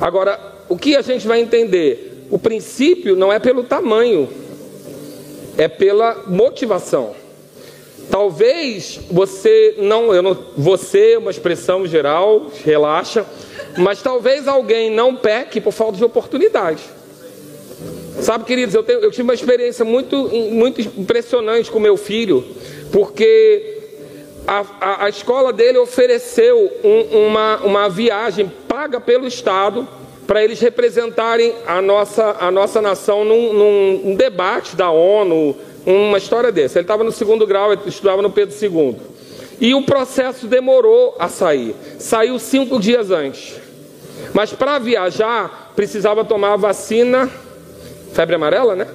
Agora, o que a gente vai entender? O princípio não é pelo tamanho, é pela motivação. Talvez você não, eu não, você uma expressão geral, relaxa, mas talvez alguém não peque por falta de oportunidade. Sabe, queridos, eu, tenho, eu tive uma experiência muito, muito impressionante com meu filho, porque a, a, a escola dele ofereceu um, uma, uma viagem paga pelo Estado para eles representarem a nossa, a nossa nação num, num debate da ONU uma história dessa. Ele estava no segundo grau, estudava no Pedro II. E o processo demorou a sair. Saiu cinco dias antes. Mas para viajar, precisava tomar a vacina, febre amarela, né?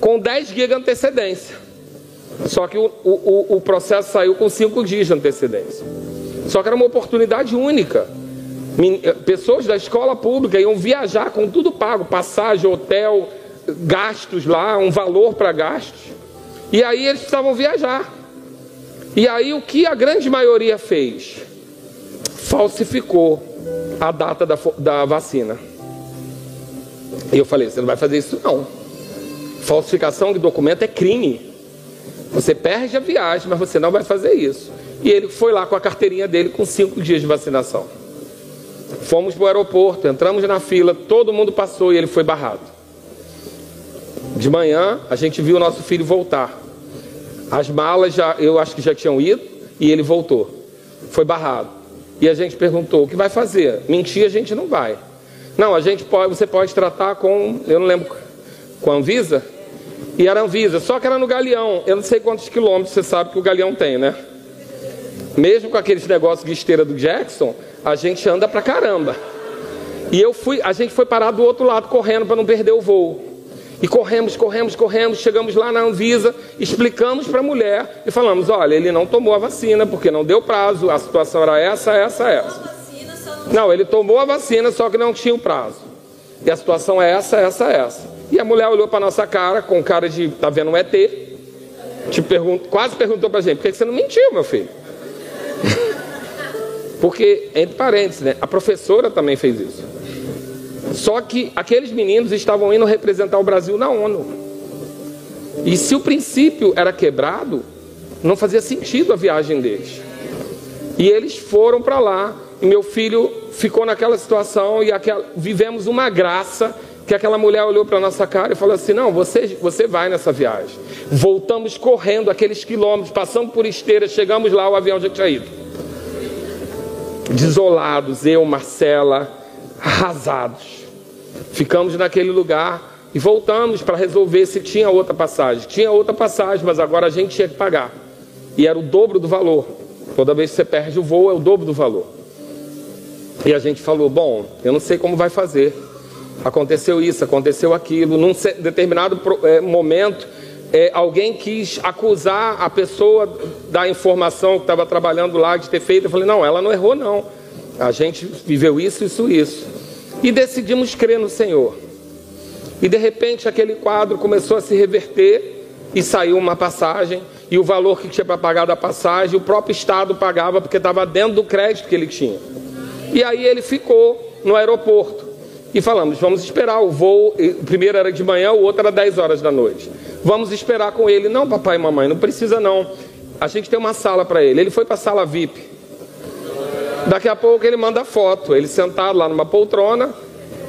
Com 10 dias de antecedência. Só que o, o, o processo saiu com cinco dias de antecedência. Só que era uma oportunidade única. Pessoas da escola pública iam viajar com tudo pago, passagem, hotel, gastos lá, um valor para gastos. E aí eles precisavam viajar. E aí o que a grande maioria fez? Falsificou a data da, da vacina. E eu falei: você não vai fazer isso não. Falsificação de documento é crime. Você perde a viagem, mas você não vai fazer isso. E ele foi lá com a carteirinha dele com cinco dias de vacinação. Fomos para o aeroporto, entramos na fila, todo mundo passou e ele foi barrado. De manhã, a gente viu o nosso filho voltar. As malas, já, eu acho que já tinham ido, e ele voltou. Foi barrado. E a gente perguntou: o que vai fazer? Mentir a gente não vai. Não, a gente pode, você pode tratar com, eu não lembro, com a Anvisa? E era Anvisa, só que era no Galeão. Eu não sei quantos quilômetros você sabe que o Galeão tem, né? Mesmo com aqueles negócios de esteira do Jackson, a gente anda pra caramba. E eu fui, a gente foi parar do outro lado correndo para não perder o voo. E corremos, corremos, corremos, chegamos lá na Anvisa, explicamos para a mulher e falamos: olha, ele não tomou a vacina porque não deu prazo, a situação era essa, essa, essa. Não, ele tomou a vacina, só que não tinha o prazo. E a situação é essa, essa, essa. E a mulher olhou para nossa cara, com cara de tá vendo um ET, te pergunto, quase perguntou para a gente: por que você não mentiu, meu filho? Porque, entre parênteses, né, a professora também fez isso. Só que aqueles meninos estavam indo representar o Brasil na ONU. E se o princípio era quebrado, não fazia sentido a viagem deles. E eles foram para lá, e meu filho ficou naquela situação, e aquela, vivemos uma graça que aquela mulher olhou para nossa cara e falou assim: Não, você, você vai nessa viagem. Voltamos correndo aqueles quilômetros, passamos por esteira, chegamos lá, o avião já tinha ido. Desolados, eu, Marcela, arrasados. Ficamos naquele lugar e voltamos para resolver se tinha outra passagem. Tinha outra passagem, mas agora a gente tinha que pagar. E era o dobro do valor. Toda vez que você perde o voo, é o dobro do valor. E a gente falou: bom, eu não sei como vai fazer. Aconteceu isso, aconteceu aquilo. Num determinado é, momento, é, alguém quis acusar a pessoa da informação que estava trabalhando lá de ter feito. Eu falei: não, ela não errou, não. A gente viveu isso, isso, isso e decidimos crer no Senhor. E de repente aquele quadro começou a se reverter e saiu uma passagem e o valor que tinha para pagar da passagem o próprio Estado pagava porque estava dentro do crédito que ele tinha. E aí ele ficou no aeroporto e falamos: vamos esperar o voo. O primeiro era de manhã, o outro era 10 horas da noite. Vamos esperar com ele. Não, papai e mamãe, não precisa não. A gente tem uma sala para ele. Ele foi para a sala VIP. Daqui a pouco ele manda foto, ele sentado lá numa poltrona,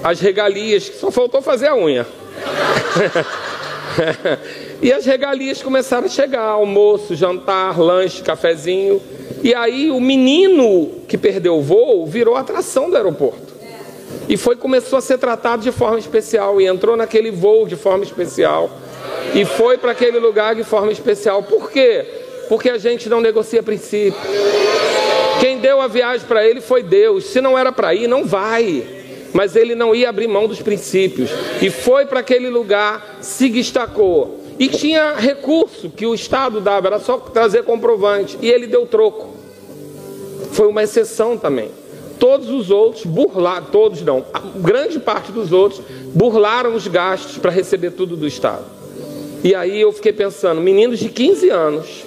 as regalias, só faltou fazer a unha. e as regalias começaram a chegar: almoço, jantar, lanche, cafezinho. E aí o menino que perdeu o voo virou atração do aeroporto. E foi começou a ser tratado de forma especial e entrou naquele voo de forma especial. E foi para aquele lugar de forma especial. Por quê? Porque a gente não negocia princípio. Quem deu a viagem para ele foi Deus. Se não era para ir, não vai. Mas ele não ia abrir mão dos princípios. E foi para aquele lugar, se destacou. E tinha recurso que o Estado dava, era só trazer comprovante. E ele deu troco. Foi uma exceção também. Todos os outros burlaram, todos não, grande parte dos outros burlaram os gastos para receber tudo do Estado. E aí eu fiquei pensando, meninos de 15 anos,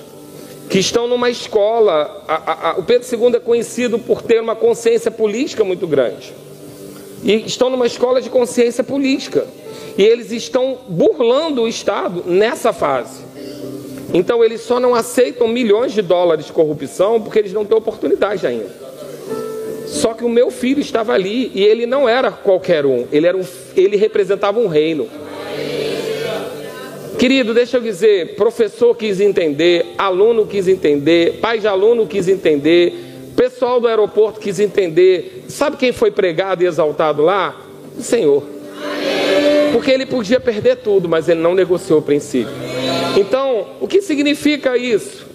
que estão numa escola. A, a, a, o Pedro II é conhecido por ter uma consciência política muito grande. E estão numa escola de consciência política. E eles estão burlando o Estado nessa fase. Então eles só não aceitam milhões de dólares de corrupção porque eles não têm oportunidade ainda. Só que o meu filho estava ali e ele não era qualquer um, ele, era um, ele representava um reino. Querido, deixa eu dizer, professor quis entender, aluno quis entender, pai de aluno quis entender, pessoal do aeroporto quis entender. Sabe quem foi pregado e exaltado lá? O Senhor. Porque ele podia perder tudo, mas ele não negociou o princípio. Então, o que significa isso?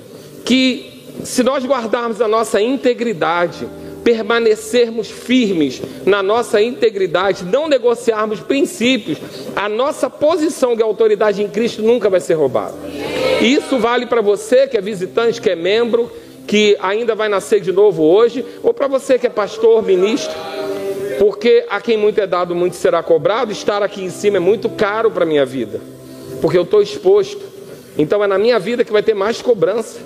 Que se nós guardarmos a nossa integridade, permanecermos firmes na nossa integridade, não negociarmos princípios, a nossa posição de autoridade em Cristo nunca vai ser roubada. E isso vale para você que é visitante, que é membro, que ainda vai nascer de novo hoje, ou para você que é pastor, ministro, porque a quem muito é dado, muito será cobrado. Estar aqui em cima é muito caro para a minha vida, porque eu estou exposto. Então é na minha vida que vai ter mais cobrança.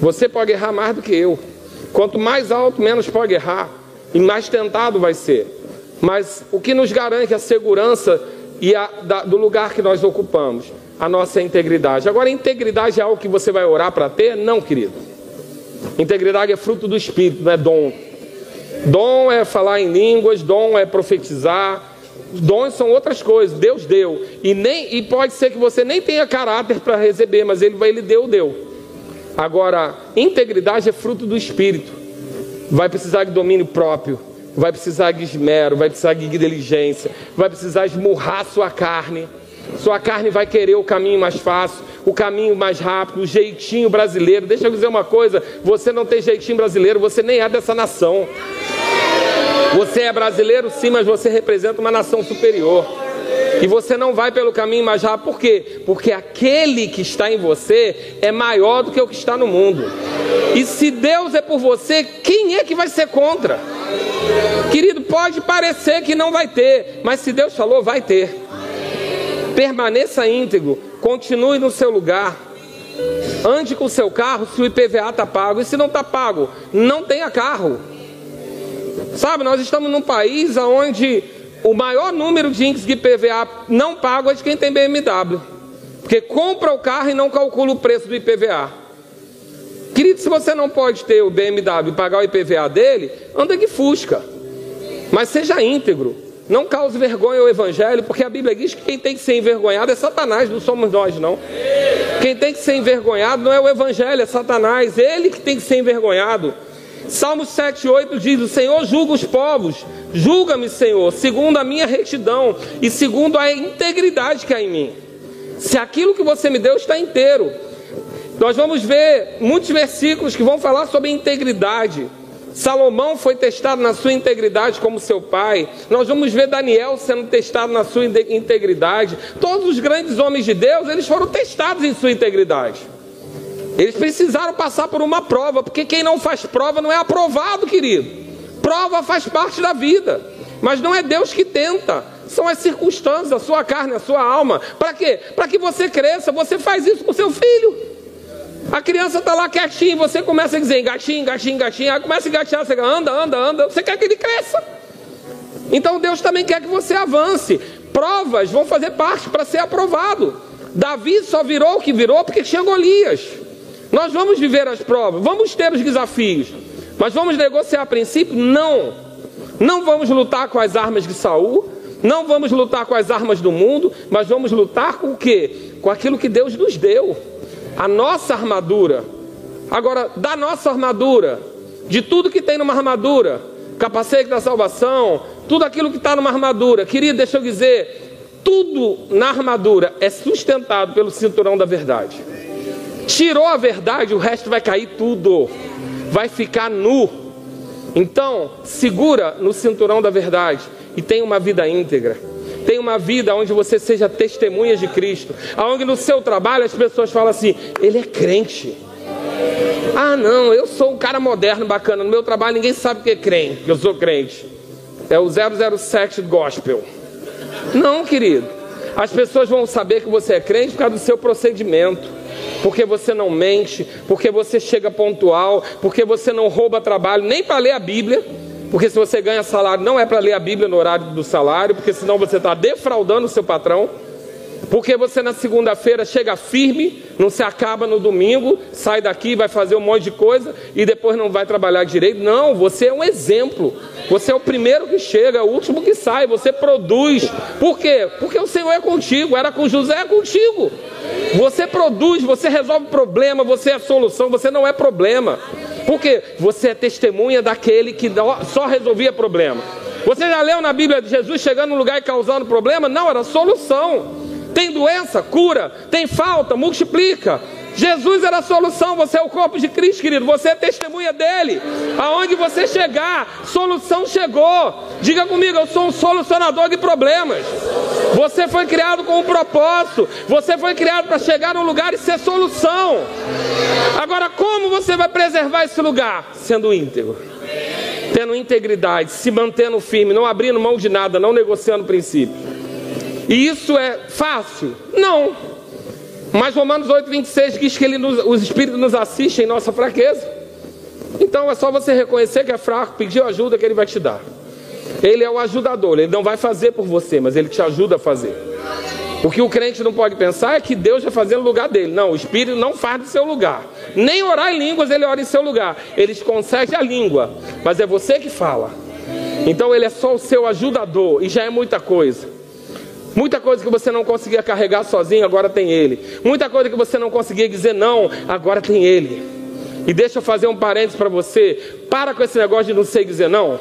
Você pode errar mais do que eu. Quanto mais alto, menos pode errar e mais tentado vai ser. Mas o que nos garante a segurança e a, da, do lugar que nós ocupamos? A nossa integridade. Agora, integridade é algo que você vai orar para ter? Não, querido. Integridade é fruto do Espírito, não é dom. Dom é falar em línguas, dom é profetizar. Dons são outras coisas, Deus deu. E, nem, e pode ser que você nem tenha caráter para receber, mas ele, ele deu, deu. Agora, integridade é fruto do espírito. Vai precisar de domínio próprio, vai precisar de esmero, vai precisar de diligência, vai precisar esmurrar sua carne. Sua carne vai querer o caminho mais fácil, o caminho mais rápido, o jeitinho brasileiro. Deixa eu dizer uma coisa: você não tem jeitinho brasileiro, você nem é dessa nação. Você é brasileiro, sim, mas você representa uma nação superior. E você não vai pelo caminho mais rápido, por quê? Porque aquele que está em você é maior do que o que está no mundo. E se Deus é por você, quem é que vai ser contra? Querido, pode parecer que não vai ter, mas se Deus falou, vai ter. Permaneça íntegro, continue no seu lugar. Ande com o seu carro se o IPVA está pago. E se não está pago, não tenha carro. Sabe, nós estamos num país onde o maior número de índices de IPVA não pago é de quem tem BMW. Porque compra o carro e não calcula o preço do IPVA. Querido, se você não pode ter o BMW e pagar o IPVA dele, anda de Fusca. Mas seja íntegro. Não cause vergonha ao Evangelho, porque a Bíblia diz que quem tem que ser envergonhado é Satanás, não somos nós, não. Quem tem que ser envergonhado não é o Evangelho, é Satanás. Ele que tem que ser envergonhado. Salmo 7, 8 diz: O Senhor julga os povos, julga-me, Senhor, segundo a minha retidão e segundo a integridade que há em mim. Se aquilo que você me deu está inteiro, nós vamos ver muitos versículos que vão falar sobre integridade. Salomão foi testado na sua integridade como seu pai. Nós vamos ver Daniel sendo testado na sua integridade. Todos os grandes homens de Deus, eles foram testados em sua integridade. Eles precisaram passar por uma prova, porque quem não faz prova não é aprovado, querido. Prova faz parte da vida, mas não é Deus que tenta. São as circunstâncias, a sua carne, a sua alma. Para quê? Para que você cresça. Você faz isso com seu filho. A criança está lá quietinha, você começa a dizer gatinho, gatinho, gatinho, aí começa a engatinhar, você anda, anda, anda, você quer que ele cresça. Então Deus também quer que você avance. Provas vão fazer parte para ser aprovado. Davi só virou o que virou porque tinha Golias. Nós vamos viver as provas, vamos ter os desafios, mas vamos negociar a princípio? Não. Não vamos lutar com as armas de Saul, não vamos lutar com as armas do mundo, mas vamos lutar com o quê? Com aquilo que Deus nos deu. A nossa armadura. Agora, da nossa armadura, de tudo que tem numa armadura, capacete da salvação, tudo aquilo que está numa armadura, querido, deixa eu dizer, tudo na armadura é sustentado pelo cinturão da verdade. Tirou a verdade, o resto vai cair tudo. Vai ficar nu. Então, segura no cinturão da verdade e tenha uma vida íntegra. Tenha uma vida onde você seja testemunha de Cristo. Onde no seu trabalho as pessoas falam assim: ele é crente. Ah, não, eu sou um cara moderno, bacana. No meu trabalho ninguém sabe que é crente, que eu sou crente. É o 007 gospel. Não, querido. As pessoas vão saber que você é crente por causa do seu procedimento porque você não mente, porque você chega pontual, porque você não rouba trabalho nem para ler a Bíblia, porque se você ganha salário não é para ler a Bíblia no horário do salário, porque senão você está defraudando o seu patrão. Porque você na segunda-feira chega firme, não se acaba no domingo, sai daqui, vai fazer um monte de coisa e depois não vai trabalhar direito. Não, você é um exemplo. Você é o primeiro que chega, é o último que sai, você produz. Por quê? Porque o Senhor é contigo, era com José, é contigo. Você produz, você resolve problema, você é solução, você não é problema. Porque você é testemunha daquele que só resolvia problema. Você já leu na Bíblia de Jesus chegando no lugar e causando problema? Não, era solução. Tem doença, cura. Tem falta, multiplica. Jesus era a solução, você é o corpo de Cristo, querido. Você é testemunha dele. Aonde você chegar, solução chegou. Diga comigo, eu sou um solucionador de problemas. Você foi criado com um propósito. Você foi criado para chegar num lugar e ser solução. Agora, como você vai preservar esse lugar? Sendo íntegro. Tendo integridade, se mantendo firme, não abrindo mão de nada, não negociando princípios. E isso é fácil? Não. Mas Romanos 8, 26 diz que ele nos, os Espíritos nos assistem em nossa fraqueza. Então é só você reconhecer que é fraco, pedir ajuda que ele vai te dar. Ele é o ajudador, ele não vai fazer por você, mas ele te ajuda a fazer. O que o crente não pode pensar é que Deus vai fazer no lugar dele. Não, o Espírito não faz do seu lugar. Nem orar em línguas ele ora em seu lugar. Ele concede a língua, mas é você que fala. Então ele é só o seu ajudador e já é muita coisa. Muita coisa que você não conseguia carregar sozinho, agora tem Ele. Muita coisa que você não conseguia dizer não, agora tem Ele. E deixa eu fazer um parênteses para você. Para com esse negócio de não sei dizer não.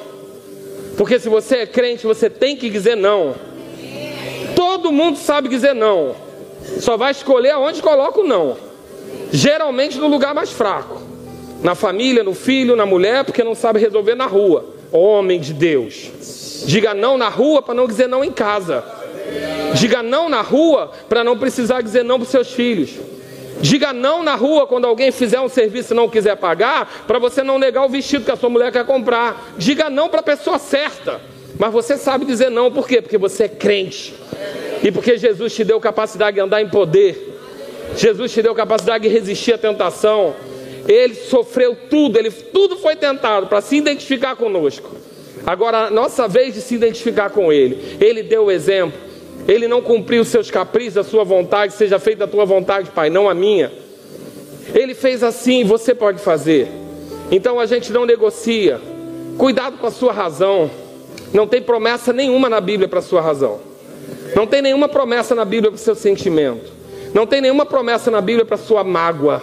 Porque se você é crente, você tem que dizer não. Todo mundo sabe dizer não. Só vai escolher aonde coloca o não. Geralmente no lugar mais fraco. Na família, no filho, na mulher, porque não sabe resolver na rua. homem de Deus. Diga não na rua para não dizer não em casa. Diga não na rua para não precisar dizer não para seus filhos. Diga não na rua quando alguém fizer um serviço e não quiser pagar, para você não negar o vestido que a sua mulher quer comprar. Diga não para a pessoa certa. Mas você sabe dizer não, por quê? Porque você é crente. E porque Jesus te deu capacidade de andar em poder. Jesus te deu capacidade de resistir à tentação. Ele sofreu tudo, ele tudo foi tentado para se identificar conosco. Agora, nossa vez de se identificar com ele. Ele deu o exemplo. Ele não cumpriu os seus caprichos, a sua vontade, seja feita a tua vontade, Pai, não a minha. Ele fez assim, você pode fazer. Então a gente não negocia. Cuidado com a sua razão. Não tem promessa nenhuma na Bíblia para a sua razão. Não tem nenhuma promessa na Bíblia para o seu sentimento. Não tem nenhuma promessa na Bíblia para a sua mágoa.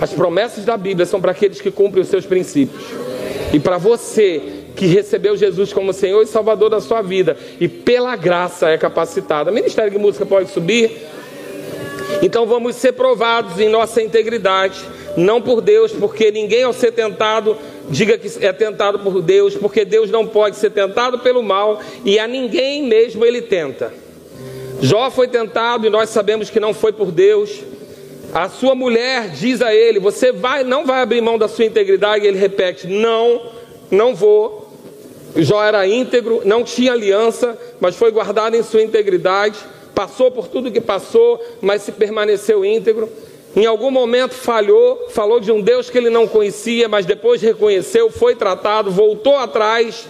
As promessas da Bíblia são para aqueles que cumprem os seus princípios. E para você que recebeu Jesus como Senhor e Salvador da sua vida e pela graça é capacitado. O Ministério de Música pode subir. Então vamos ser provados em nossa integridade, não por Deus, porque ninguém ao ser tentado diga que é tentado por Deus, porque Deus não pode ser tentado pelo mal e a ninguém mesmo ele tenta. Jó foi tentado e nós sabemos que não foi por Deus. A sua mulher diz a ele: Você vai, não vai abrir mão da sua integridade? E ele repete: Não, não vou. Jó era íntegro, não tinha aliança, mas foi guardado em sua integridade. Passou por tudo que passou, mas se permaneceu íntegro. Em algum momento falhou, falou de um Deus que ele não conhecia, mas depois reconheceu, foi tratado, voltou atrás,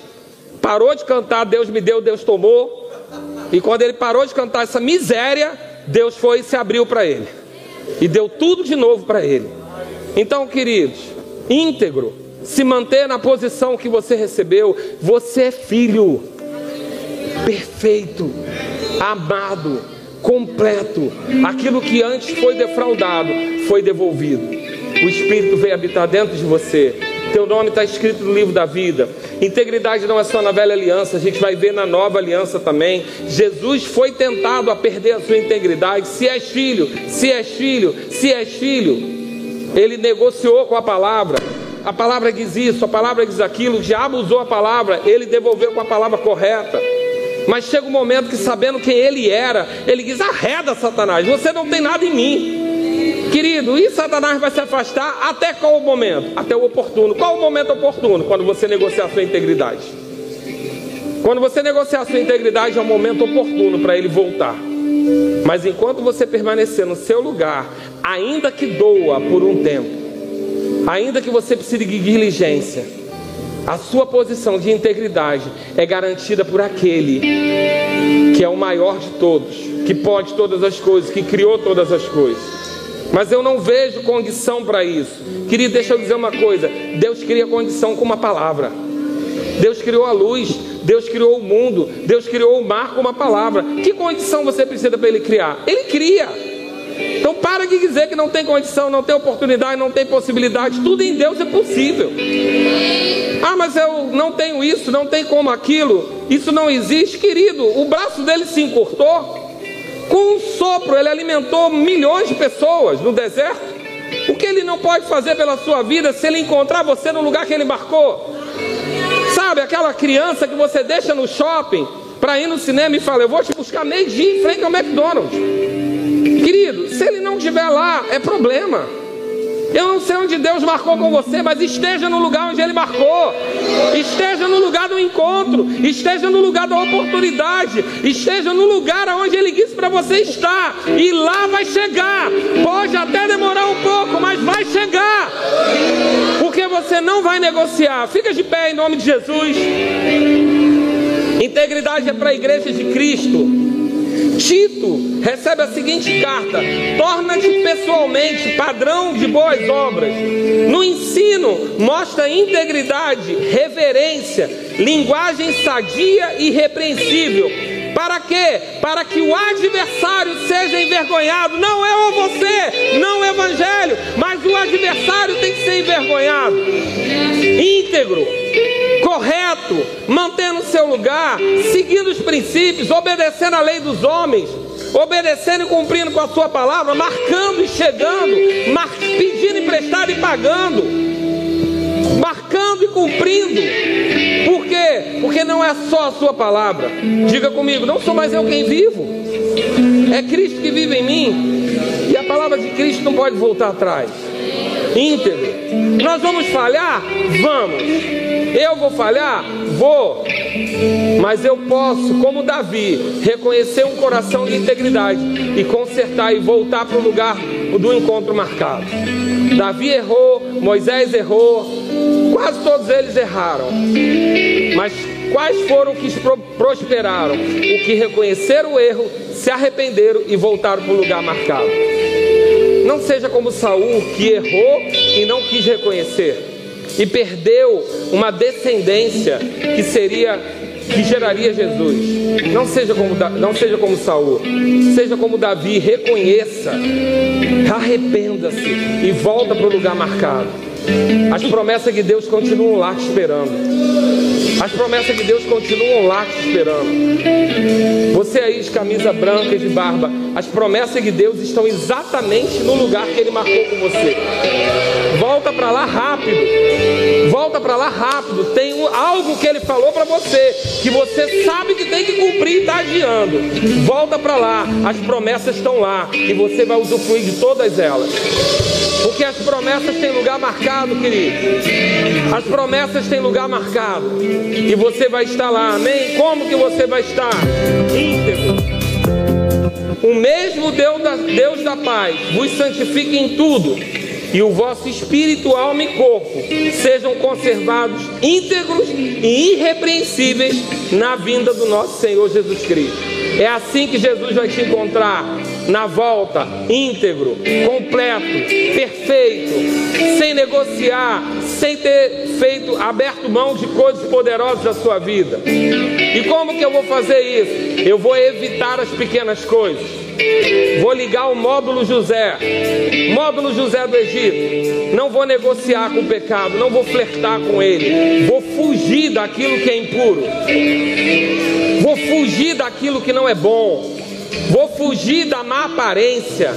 parou de cantar, Deus me deu, Deus tomou. E quando ele parou de cantar essa miséria, Deus foi e se abriu para ele. E deu tudo de novo para ele. Então, queridos, íntegro, se manter na posição que você recebeu, você é filho perfeito, amado completo. Aquilo que antes foi defraudado foi devolvido. O Espírito veio habitar dentro de você. Teu nome está escrito no livro da vida. Integridade não é só na velha aliança, a gente vai ver na nova aliança também. Jesus foi tentado a perder a sua integridade. Se és filho, se és filho, se és filho, ele negociou com a palavra. A palavra diz isso, a palavra diz aquilo. O diabo usou a palavra, ele devolveu com a palavra correta. Mas chega um momento que, sabendo quem ele era, ele diz: arreda, Satanás, você não tem nada em mim. Querido, e Satanás vai se afastar até qual o momento? Até o oportuno. Qual o momento oportuno? Quando você negociar a sua integridade. Quando você negociar a sua integridade, é o momento oportuno para ele voltar. Mas enquanto você permanecer no seu lugar, ainda que doa por um tempo, ainda que você precise de diligência, a sua posição de integridade é garantida por aquele que é o maior de todos, que pode todas as coisas, que criou todas as coisas. Mas eu não vejo condição para isso. Querido, deixa eu dizer uma coisa: Deus cria condição com uma palavra. Deus criou a luz, Deus criou o mundo, Deus criou o mar com uma palavra. Que condição você precisa para Ele criar? Ele cria. Então para de dizer que não tem condição, não tem oportunidade, não tem possibilidade. Tudo em Deus é possível. Ah, mas eu não tenho isso, não tem como aquilo. Isso não existe, querido. O braço dele se encurtou. Com um sopro, ele alimentou milhões de pessoas no deserto. O que ele não pode fazer pela sua vida se ele encontrar você no lugar que ele marcou? Sabe, aquela criança que você deixa no shopping para ir no cinema e fala: Eu vou te buscar meio-dia em frente ao McDonald's. Querido, se ele não estiver lá, é problema. Eu não sei onde Deus marcou com você, mas esteja no lugar onde Ele marcou. Esteja no lugar do encontro. Esteja no lugar da oportunidade. Esteja no lugar onde Ele disse para você estar. E lá vai chegar. Pode até demorar um pouco, mas vai chegar. Porque você não vai negociar. Fica de pé em nome de Jesus. Integridade é para a igreja de Cristo. Tito recebe a seguinte carta: torna-te pessoalmente padrão de boas obras. No ensino, mostra integridade, reverência, linguagem sadia e repreensível. Para quê? Para que o adversário seja envergonhado. Não é o você, não é o evangelho, mas o adversário tem que ser envergonhado. Íntegro, correto, mantendo seu lugar, seguindo os princípios, obedecendo a lei dos homens, obedecendo e cumprindo com a sua palavra, marcando e chegando, mar... pedindo emprestado e pagando. marcando e cumprindo. Por quê? Porque não é só a sua palavra. Diga comigo, não sou mais eu quem vivo. É Cristo que vive em mim. E a palavra de Cristo não pode voltar atrás. Íntegro. Nós vamos falhar? Vamos. Eu vou falhar? Vou. Mas eu posso, como Davi, reconhecer um coração de integridade e consertar e voltar para o lugar do encontro marcado. Davi errou, Moisés errou, quase todos eles erraram. Mas quais foram os que prosperaram? O que reconheceram o erro, se arrependeram e voltaram para o lugar marcado. Não seja como Saul que errou e não quis reconhecer e perdeu uma descendência que seria que geraria Jesus. Não seja como não seja como Saul, seja como Davi, reconheça, arrependa-se e volta para o lugar marcado. As promessas de Deus continuam lá te esperando. As promessas de Deus continuam lá te esperando. Você aí de camisa branca e de barba, as promessas de Deus estão exatamente no lugar que Ele marcou com você. Volta para lá rápido. Volta para lá rápido. Tem algo que Ele falou para você que você sabe que tem que cumprir e está adiando. Volta para lá. As promessas estão lá e você vai usufruir de todas elas. Porque as promessas têm lugar marcado, querido. As promessas têm lugar marcado. E você vai estar lá, amém? Como que você vai estar? Íntegro. O mesmo Deus da, Deus da paz vos santifique em tudo, e o vosso espírito, alma e corpo sejam conservados íntegros e irrepreensíveis na vinda do nosso Senhor Jesus Cristo. É assim que Jesus vai te encontrar na volta, íntegro, completo, perfeito, sem negociar, sem ter feito, aberto mão de coisas poderosas da sua vida. E como que eu vou fazer isso? Eu vou evitar as pequenas coisas. Vou ligar o módulo José, módulo José do Egito. Não vou negociar com o pecado, não vou flertar com ele. Vou fugir daquilo que é impuro. Vou fugir daquilo que não é bom. Vou fugir da má aparência.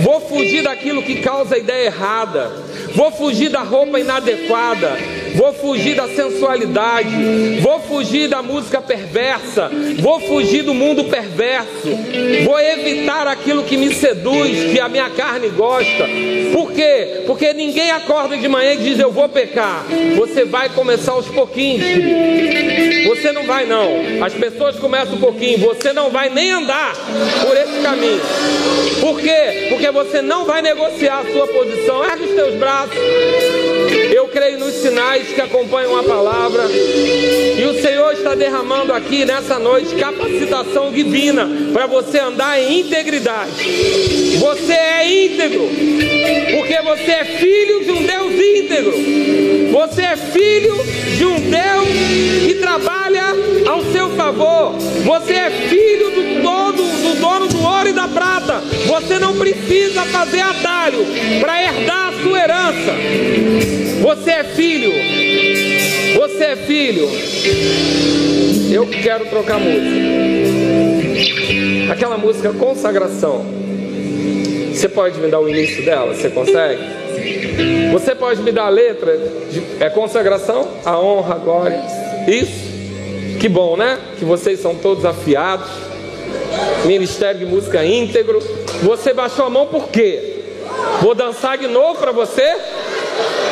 Vou fugir daquilo que causa ideia errada. Vou fugir da roupa inadequada. Vou fugir da sensualidade. Vou fugir da música perversa. Vou fugir do mundo perverso. Vou evitar aquilo que me seduz, que a minha carne gosta. Por quê? Porque ninguém acorda de manhã e diz eu vou pecar. Você vai começar aos pouquinhos. Você não vai não. As pessoas começam um pouquinho. Você não vai nem andar por esse caminho. Por quê? Porque você não vai negociar a sua posição. Ergue os teus braços. Eu creio nos sinais que acompanham a palavra. E o Senhor está derramando aqui nessa noite capacitação divina para você andar em integridade. Você é íntegro, porque você é filho de um Deus íntegro. Você é filho de um Deus que trabalha ao seu favor. Você é filho do todo, do dono do ouro e da prata. Você não precisa fazer atalho para herdar a sua herança. Você é filho. Você é filho. Eu quero trocar música. Aquela música consagração. Você pode me dar o início dela? Você consegue? Você pode me dar a letra? De, é consagração? A honra, a glória. Isso? Que bom, né? Que vocês são todos afiados. Ministério de música íntegro. Você baixou a mão por quê? Vou dançar de novo para você?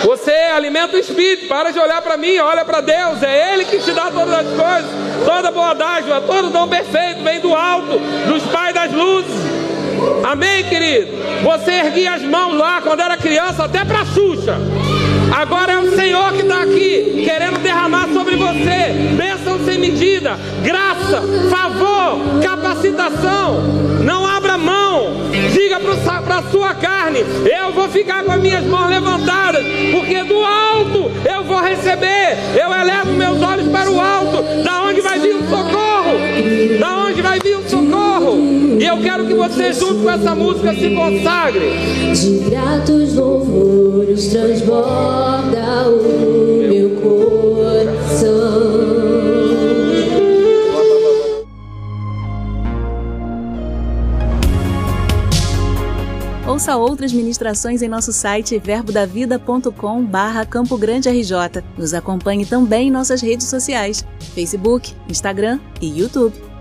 Você alimenta o espírito. Para de olhar para mim, olha para Deus. É Ele que te dá todas as coisas. Toda dádiva, todo dom perfeito vem do alto, dos pais das luzes. Amém, querido? Você erguia as mãos lá quando era criança, até para Xuxa. Agora é o Senhor que está aqui, querendo derramar sobre você bênção sem medida, graça, favor, capacitação. Não abra mão, diga para a sua carne: eu vou ficar com as minhas mãos levantadas, porque do alto eu vou receber. Eu elevo meus olhos para o alto, da onde vai vir o socorro? Da onde vai vir o socorro? E eu quero que você, junto com essa música, se consagre. De gratos louvores transborda o meu coração. Ouça outras ministrações em nosso site verbodavida.com barra Campo Grande RJ. Nos acompanhe também em nossas redes sociais, Facebook, Instagram e YouTube.